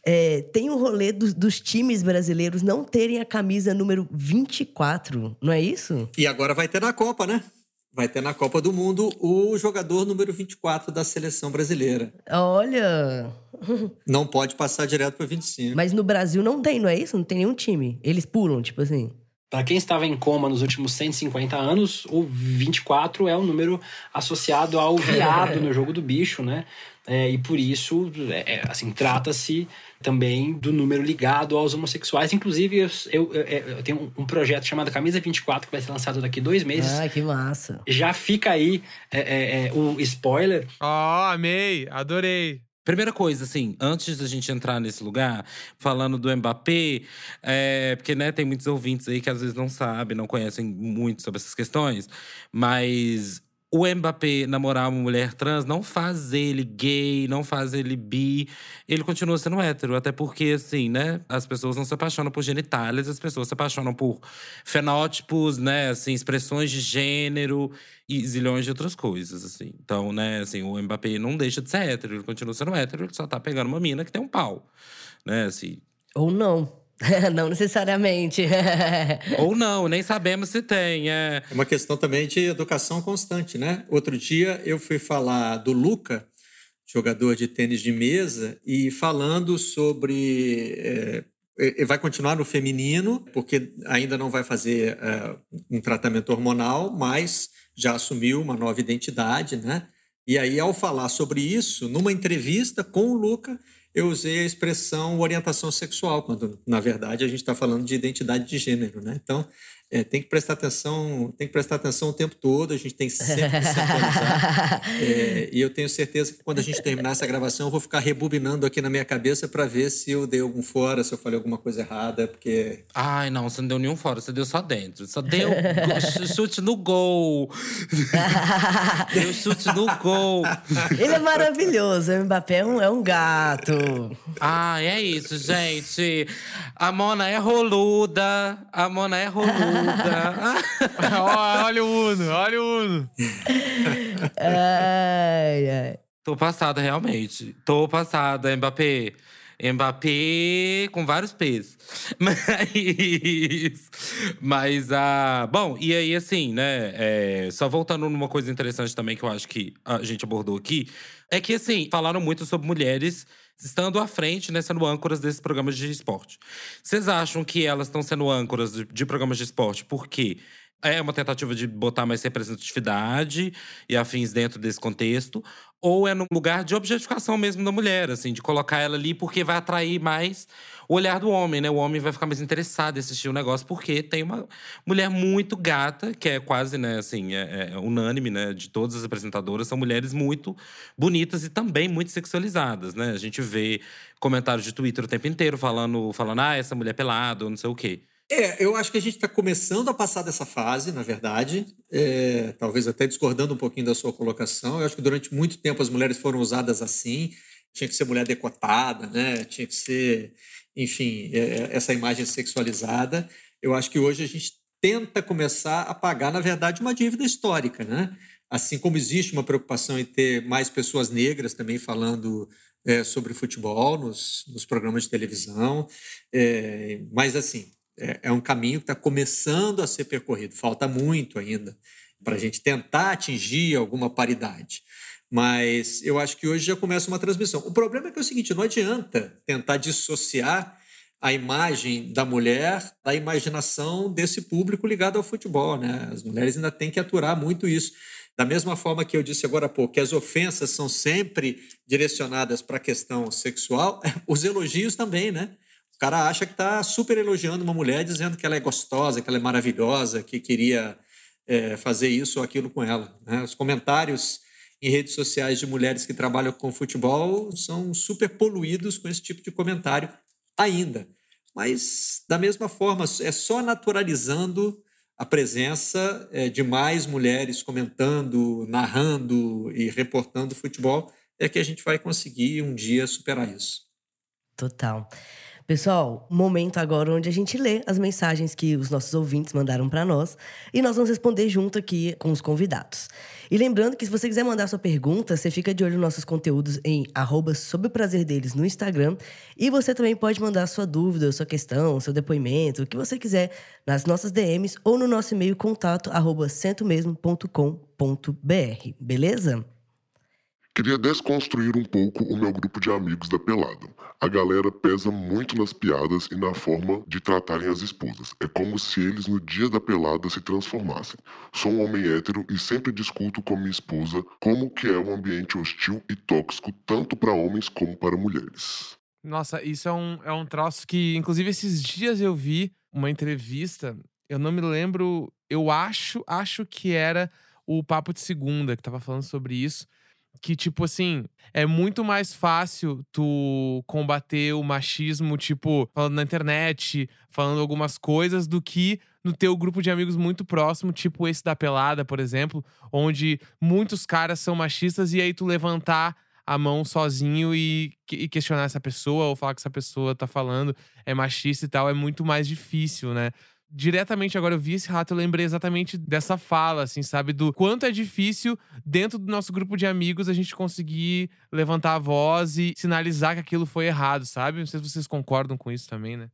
é, tem o um rolê dos, dos, times brasileiros não terem a camisa número 24, não é isso? E agora vai ter na Copa, né? Vai ter na Copa do Mundo o jogador número 24 da seleção brasileira. Olha! Não pode passar direto para 25. Mas no Brasil não tem, não é isso? Não tem nenhum time. Eles pulam, tipo assim. Para quem estava em coma nos últimos 150 anos, o 24 é o número associado ao viado no jogo do bicho, né? É, e por isso, é, é assim, trata-se também do número ligado aos homossexuais. Inclusive, eu, eu, eu, eu tenho um projeto chamado Camisa 24, que vai ser lançado daqui dois meses. Ah, que massa. Já fica aí é, é, é o spoiler. Ó, oh, amei, adorei. Primeira coisa, assim, antes da gente entrar nesse lugar, falando do Mbappé, é, porque né, tem muitos ouvintes aí que às vezes não sabem, não conhecem muito sobre essas questões, mas o Mbappé namorar uma mulher trans não faz ele gay, não faz ele bi. Ele continua sendo hétero. Até porque, assim, né? As pessoas não se apaixonam por genitálias, as pessoas se apaixonam por fenótipos, né? Assim, expressões de gênero e zilhões de outras coisas, assim. Então, né, assim, o Mbappé não deixa de ser hétero. Ele continua sendo hétero, ele só tá pegando uma mina que tem um pau. Né, assim. Ou não. não necessariamente. Ou não, nem sabemos se tem. É. é uma questão também de educação constante, né? Outro dia eu fui falar do Luca, jogador de tênis de mesa, e falando sobre. É, vai continuar no feminino, porque ainda não vai fazer é, um tratamento hormonal, mas já assumiu uma nova identidade, né? E aí, ao falar sobre isso, numa entrevista com o Luca, eu usei a expressão orientação sexual, quando na verdade a gente está falando de identidade de gênero, né? Então é, tem que prestar atenção, tem que prestar atenção o tempo todo, a gente tem sempre que se atualizar. É, e eu tenho certeza que quando a gente terminar essa gravação, eu vou ficar rebobinando aqui na minha cabeça para ver se eu dei algum fora, se eu falei alguma coisa errada, porque. Ai, não, você não deu nenhum fora, você deu só dentro. Só deu chute no gol. deu chute no gol. Ele é maravilhoso, o Mbappé é um, é um gato. Ah, é isso, gente. A Mona é roluda, a Mona é roluda. Olha o Uno, olha o Uno. ai, ai. Tô passada, realmente. Tô passada, Mbappé. Mbappé com vários P's. Mas. Mas, ah, bom, e aí, assim, né? É, só voltando numa coisa interessante também que eu acho que a gente abordou aqui. É que, assim, falaram muito sobre mulheres estando à frente, né, sendo âncoras desses programas de esporte. Vocês acham que elas estão sendo âncoras de, de programas de esporte porque é uma tentativa de botar mais representatividade e afins dentro desse contexto, ou é num lugar de objetificação mesmo da mulher, assim, de colocar ela ali porque vai atrair mais o olhar do homem, né? O homem vai ficar mais interessado em assistir o negócio porque tem uma mulher muito gata, que é quase, né, assim, é, é unânime, né, de todas as apresentadoras, são mulheres muito bonitas e também muito sexualizadas, né? A gente vê comentários de Twitter o tempo inteiro falando, falando ah, essa mulher é pelada, ou não sei o quê. É, eu acho que a gente está começando a passar dessa fase, na verdade. É, talvez até discordando um pouquinho da sua colocação. Eu acho que durante muito tempo as mulheres foram usadas assim. Tinha que ser mulher decotada, né? Tinha que ser, enfim, é, essa imagem sexualizada. Eu acho que hoje a gente tenta começar a pagar, na verdade, uma dívida histórica, né? Assim como existe uma preocupação em ter mais pessoas negras também falando é, sobre futebol nos, nos, programas de televisão. É, mas, assim, é, é um caminho que está começando a ser percorrido. Falta muito ainda para a gente tentar atingir alguma paridade. Mas eu acho que hoje já começa uma transmissão. O problema é que é o seguinte: não adianta tentar dissociar a imagem da mulher da imaginação desse público ligado ao futebol. Né? As mulheres ainda têm que aturar muito isso. Da mesma forma que eu disse agora há pouco, que as ofensas são sempre direcionadas para a questão sexual, os elogios também, né? O cara acha que está super elogiando uma mulher, dizendo que ela é gostosa, que ela é maravilhosa, que queria é, fazer isso ou aquilo com ela. Né? Os comentários em redes sociais de mulheres que trabalham com futebol são super poluídos com esse tipo de comentário ainda. Mas, da mesma forma, é só naturalizando a presença é, de mais mulheres comentando, narrando e reportando futebol é que a gente vai conseguir um dia superar isso. Total. Pessoal, momento agora onde a gente lê as mensagens que os nossos ouvintes mandaram para nós e nós vamos responder junto aqui com os convidados. E lembrando que se você quiser mandar sua pergunta, você fica de olho nos nossos conteúdos em arroba o prazer deles no Instagram. E você também pode mandar sua dúvida, sua questão, seu depoimento, o que você quiser nas nossas DMs ou no nosso e-mail contato arroba centomesmo.com.br, beleza? Queria desconstruir um pouco o meu grupo de amigos da pelada. A galera pesa muito nas piadas e na forma de tratarem as esposas. É como se eles no dia da pelada se transformassem. Sou um homem hétero e sempre discuto com minha esposa como que é um ambiente hostil e tóxico tanto para homens como para mulheres. Nossa, isso é um, é um troço que, inclusive, esses dias eu vi uma entrevista. Eu não me lembro, eu acho, acho que era o Papo de Segunda que tava falando sobre isso que, tipo assim, é muito mais fácil tu combater o machismo, tipo, falando na internet, falando algumas coisas, do que no teu grupo de amigos muito próximo, tipo esse da pelada, por exemplo, onde muitos caras são machistas e aí tu levantar a mão sozinho e, e questionar essa pessoa ou falar que essa pessoa tá falando é machista e tal, é muito mais difícil, né? Diretamente agora eu vi esse rato, eu lembrei exatamente dessa fala, assim, sabe? Do quanto é difícil, dentro do nosso grupo de amigos, a gente conseguir levantar a voz e sinalizar que aquilo foi errado, sabe? Não sei se vocês concordam com isso também, né?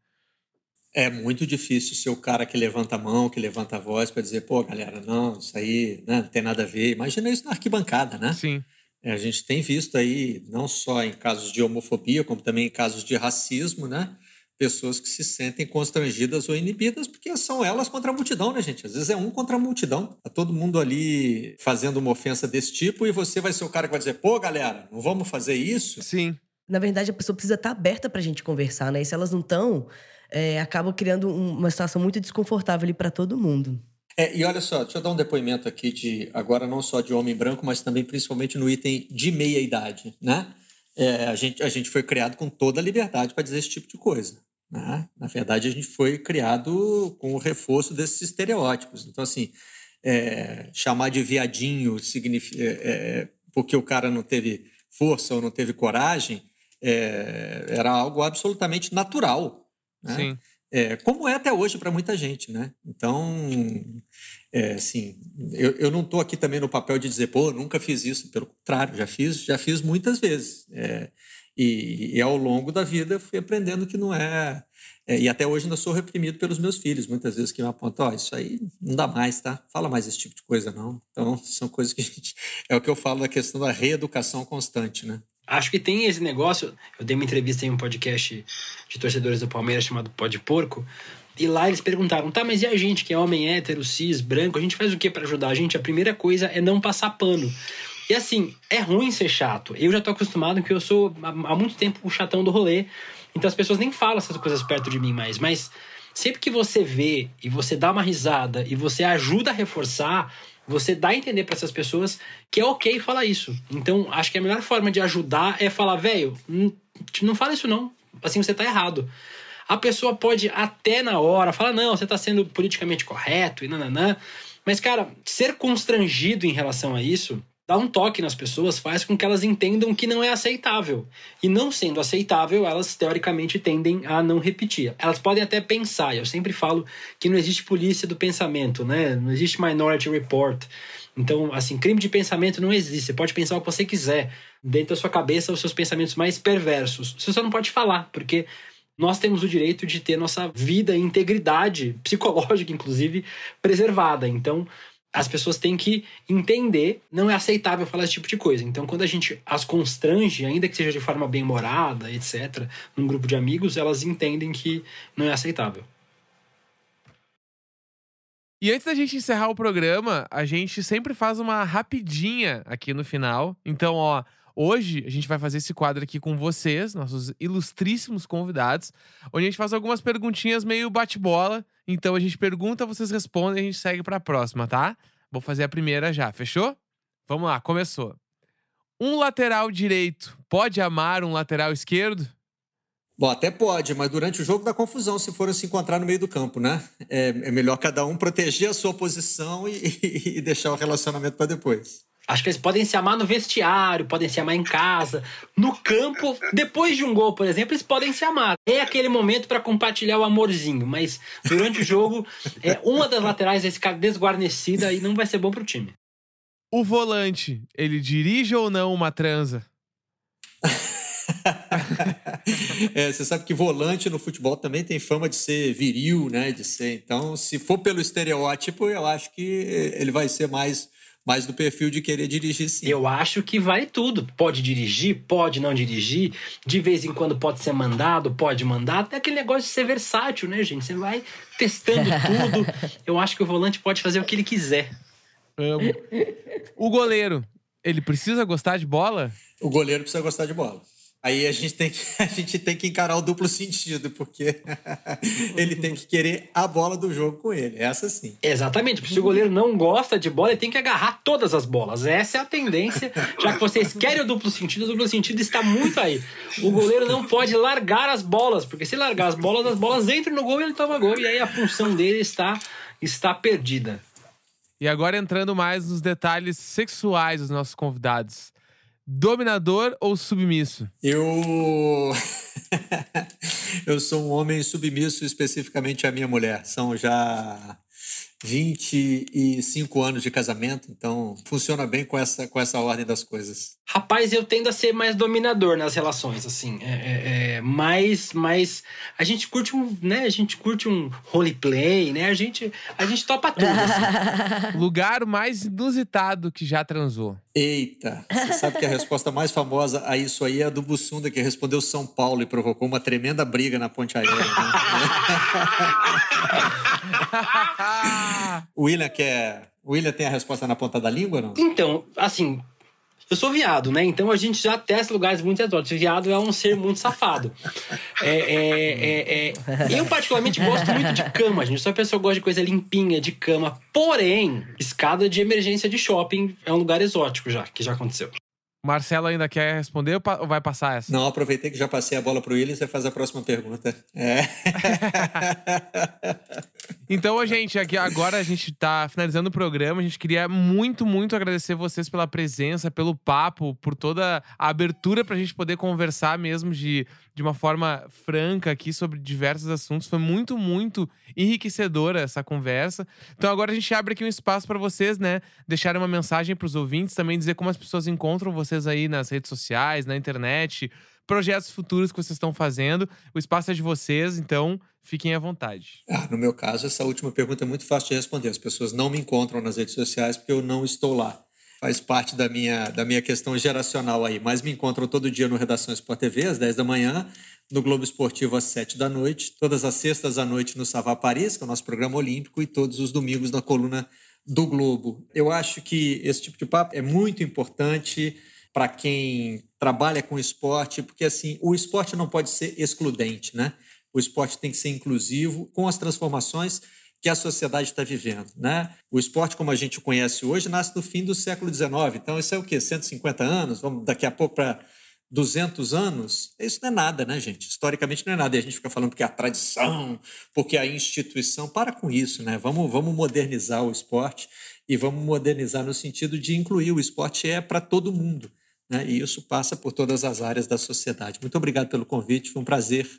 É muito difícil ser o cara que levanta a mão, que levanta a voz para dizer, pô, galera, não, isso aí né, não tem nada a ver. Imagina isso na arquibancada, né? Sim. É, a gente tem visto aí, não só em casos de homofobia, como também em casos de racismo, né? Pessoas que se sentem constrangidas ou inibidas, porque são elas contra a multidão, né, gente? Às vezes é um contra a multidão. Tá todo mundo ali fazendo uma ofensa desse tipo e você vai ser o cara que vai dizer, pô, galera, não vamos fazer isso? Sim. Na verdade, a pessoa precisa estar aberta pra gente conversar, né? E se elas não estão, é, acaba criando uma situação muito desconfortável ali para todo mundo. É, e olha só, deixa eu dar um depoimento aqui de agora não só de homem branco, mas também principalmente no item de meia idade, né? É, a, gente, a gente foi criado com toda a liberdade para dizer esse tipo de coisa. Né? Na verdade, a gente foi criado com o reforço desses estereótipos. Então, assim, é, chamar de viadinho significa, é, é, porque o cara não teve força ou não teve coragem é, era algo absolutamente natural. Né? Sim. É, como é até hoje para muita gente, né? Então, é, assim, eu, eu não estou aqui também no papel de dizer, pô, nunca fiz isso. Pelo contrário, já fiz, já fiz muitas vezes. É, e, e, ao longo da vida fui aprendendo que não é, é, E até hoje ainda sou reprimido pelos meus filhos, muitas vezes que me apontam: oh, isso aí não dá mais, tá? Fala mais esse tipo de coisa, não. Então, são coisas que a gente. É o que eu falo da questão da reeducação constante, né? Acho que tem esse negócio. Eu dei uma entrevista em um podcast de torcedores do Palmeiras chamado Pode Porco. E lá eles perguntaram: tá, mas e a gente que é homem hétero, cis, branco? A gente faz o que para ajudar a gente? A primeira coisa é não passar pano. E assim, é ruim ser chato. Eu já tô acostumado que eu sou há muito tempo o chatão do rolê. Então as pessoas nem falam essas coisas perto de mim mais. Mas sempre que você vê e você dá uma risada e você ajuda a reforçar, você dá a entender para essas pessoas que é ok falar isso. Então, acho que a melhor forma de ajudar é falar, velho, não, fala isso não. Assim você tá errado. A pessoa pode até na hora falar, não, você tá sendo politicamente correto e nananã. Mas, cara, ser constrangido em relação a isso dar um toque nas pessoas faz com que elas entendam que não é aceitável. E não sendo aceitável, elas teoricamente tendem a não repetir. Elas podem até pensar, eu sempre falo que não existe polícia do pensamento, né? Não existe minority report. Então, assim, crime de pensamento não existe. Você pode pensar o que você quiser. Dentro da sua cabeça, os seus pensamentos mais perversos. Você só não pode falar, porque nós temos o direito de ter nossa vida e integridade psicológica, inclusive, preservada. Então, as pessoas têm que entender, não é aceitável falar esse tipo de coisa. Então, quando a gente as constrange, ainda que seja de forma bem morada, etc., num grupo de amigos, elas entendem que não é aceitável. E antes da gente encerrar o programa, a gente sempre faz uma rapidinha aqui no final. Então, ó, hoje a gente vai fazer esse quadro aqui com vocês, nossos ilustríssimos convidados, onde a gente faz algumas perguntinhas meio bate-bola então a gente pergunta, vocês respondem e a gente segue para a próxima, tá? Vou fazer a primeira já, fechou? Vamos lá, começou. Um lateral direito pode amar um lateral esquerdo? Bom, até pode, mas durante o jogo dá confusão se forem se encontrar no meio do campo, né? É, é melhor cada um proteger a sua posição e, e deixar o relacionamento para depois. Acho que eles podem se amar no vestiário, podem se amar em casa, no campo. Depois de um gol, por exemplo, eles podem se amar. É aquele momento para compartilhar o amorzinho, mas durante o jogo, é, uma das laterais vai ficar desguarnecida e não vai ser bom pro time. O volante, ele dirige ou não uma transa? é, você sabe que volante no futebol também tem fama de ser viril, né? De ser. Então, se for pelo estereótipo, eu acho que ele vai ser mais mas do perfil de querer dirigir sim. Eu acho que vai tudo. Pode dirigir, pode não dirigir, de vez em quando pode ser mandado, pode mandar. Até aquele negócio de ser versátil, né, gente? Você vai testando tudo. Eu acho que o volante pode fazer o que ele quiser. Amo. O goleiro, ele precisa gostar de bola? O goleiro precisa gostar de bola. Aí a gente tem que, a gente tem que encarar o duplo sentido, porque ele tem que querer a bola do jogo com ele. Essa sim. Exatamente. Porque se o goleiro não gosta de bola, ele tem que agarrar todas as bolas. Essa é a tendência. Já que vocês querem o duplo sentido, o duplo sentido está muito aí. O goleiro não pode largar as bolas, porque se largar as bolas, as bolas entram no gol e ele toma gol. E aí a função dele está, está perdida. E agora entrando mais nos detalhes sexuais dos nossos convidados. Dominador ou submisso? Eu. eu sou um homem submisso especificamente à minha mulher. São já 25 anos de casamento, então funciona bem com essa, com essa ordem das coisas. Rapaz, eu tendo a ser mais dominador nas relações, assim. É, é, é mais, mais. A gente curte um, né? A gente curte um roleplay, né? A gente, a gente topa tudo. Assim. Lugar mais inusitado que já transou. Eita, você sabe que a resposta mais famosa a isso aí é a do Bussunda, que respondeu São Paulo e provocou uma tremenda briga na ponte aérea. Né? o William quer. O William tem a resposta na ponta da língua, não? Então, assim, eu sou viado, né? Então a gente já testa lugares muito exóticos. Viado é um ser muito safado. É, é, é, é, eu, particularmente, gosto muito de cama, gente. Sou uma pessoa que gosta de coisa limpinha, de cama. Porém, escada de emergência de shopping é um lugar exótico já, que já aconteceu. Marcelo ainda quer responder ou vai passar essa? Não, aproveitei que já passei a bola para o William, você faz a próxima pergunta. É. então, gente, aqui agora a gente está finalizando o programa. A gente queria muito, muito agradecer vocês pela presença, pelo papo, por toda a abertura para a gente poder conversar mesmo de de uma forma franca aqui sobre diversos assuntos. Foi muito, muito enriquecedora essa conversa. Então agora a gente abre aqui um espaço para vocês, né, deixarem uma mensagem para os ouvintes, também dizer como as pessoas encontram vocês aí nas redes sociais, na internet, projetos futuros que vocês estão fazendo. O espaço é de vocês, então fiquem à vontade. Ah, no meu caso, essa última pergunta é muito fácil de responder. As pessoas não me encontram nas redes sociais porque eu não estou lá. Faz parte da minha, da minha questão geracional aí. Mas me encontram todo dia no Redação Sport TV, às 10 da manhã, no Globo Esportivo às 7 da noite, todas as sextas à noite no Savá Paris, que é o nosso programa olímpico, e todos os domingos na coluna do Globo. Eu acho que esse tipo de papo é muito importante para quem trabalha com esporte, porque assim, o esporte não pode ser excludente, né? O esporte tem que ser inclusivo com as transformações que a sociedade está vivendo, né? O esporte como a gente o conhece hoje nasce no fim do século XIX, então isso é o quê? 150 anos? Vamos daqui a pouco para 200 anos, isso não é nada, né, gente? Historicamente não é nada. E a gente fica falando porque é a tradição, porque é a instituição. Para com isso, né? Vamos, vamos modernizar o esporte e vamos modernizar no sentido de incluir. O esporte é para todo mundo, né? E isso passa por todas as áreas da sociedade. Muito obrigado pelo convite, foi um prazer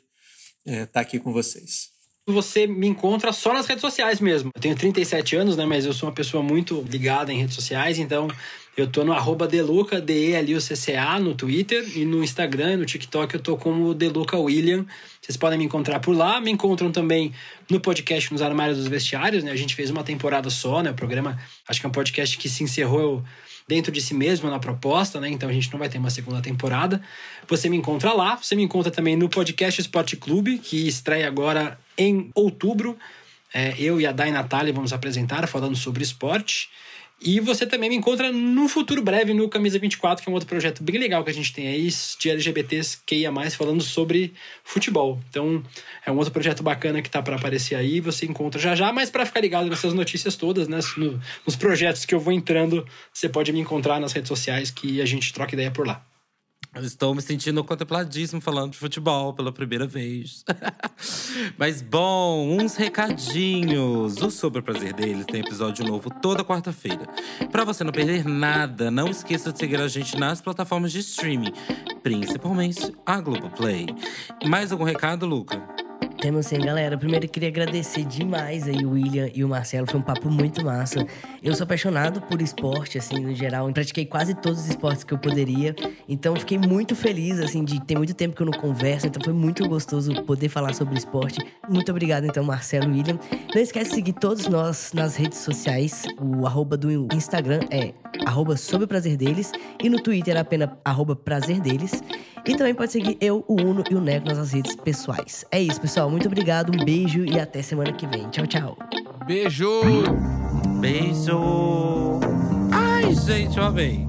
é, estar aqui com vocês você me encontra só nas redes sociais mesmo. Eu tenho 37 anos, né? Mas eu sou uma pessoa muito ligada em redes sociais, então eu tô no arroba Deluca, D-E-L-U-C-C-A, no Twitter e no Instagram e no TikTok eu tô como Deluca William. Vocês podem me encontrar por lá. Me encontram também no podcast Nos Armários dos Vestiários, né? A gente fez uma temporada só, né? O programa, acho que é um podcast que se encerrou dentro de si mesmo na proposta, né? Então a gente não vai ter uma segunda temporada. Você me encontra lá. Você me encontra também no podcast Esporte Clube, que estreia agora em outubro. É, eu e a Dai Natália vamos apresentar falando sobre esporte. E você também me encontra no futuro breve no Camisa 24, que é um outro projeto bem legal que a gente tem aí de LGBTs que ia mais falando sobre futebol. Então, é um outro projeto bacana que tá para aparecer aí, você encontra já já, mas para ficar ligado nessas notícias todas, né, no, nos projetos que eu vou entrando, você pode me encontrar nas redes sociais que a gente troca ideia por lá. Estou me sentindo contempladíssimo falando de futebol pela primeira vez. Mas bom, uns recadinhos. O Sobre o Prazer deles tem episódio novo toda quarta-feira. Para você não perder nada, não esqueça de seguir a gente nas plataformas de streaming, principalmente a Globoplay. Mais algum recado, Luca? Temos sim, galera. Primeiro queria agradecer demais aí o William e o Marcelo. Foi um papo muito massa. Eu sou apaixonado por esporte, assim, no geral. Eu pratiquei quase todos os esportes que eu poderia. Então fiquei muito feliz, assim, de ter muito tempo que eu não converso. Então foi muito gostoso poder falar sobre esporte. Muito obrigado, então, Marcelo e William. Não esquece de seguir todos nós nas redes sociais. O arroba do Instagram é arroba sobre o prazer deles. E no Twitter apenas arroba prazer deles. E também pode seguir eu, o Uno e o Neco nas redes pessoais. É isso, pessoal. Muito obrigado, um beijo e até semana que vem. Tchau, tchau. Beijo! Beijo! Ai, gente, eu amei.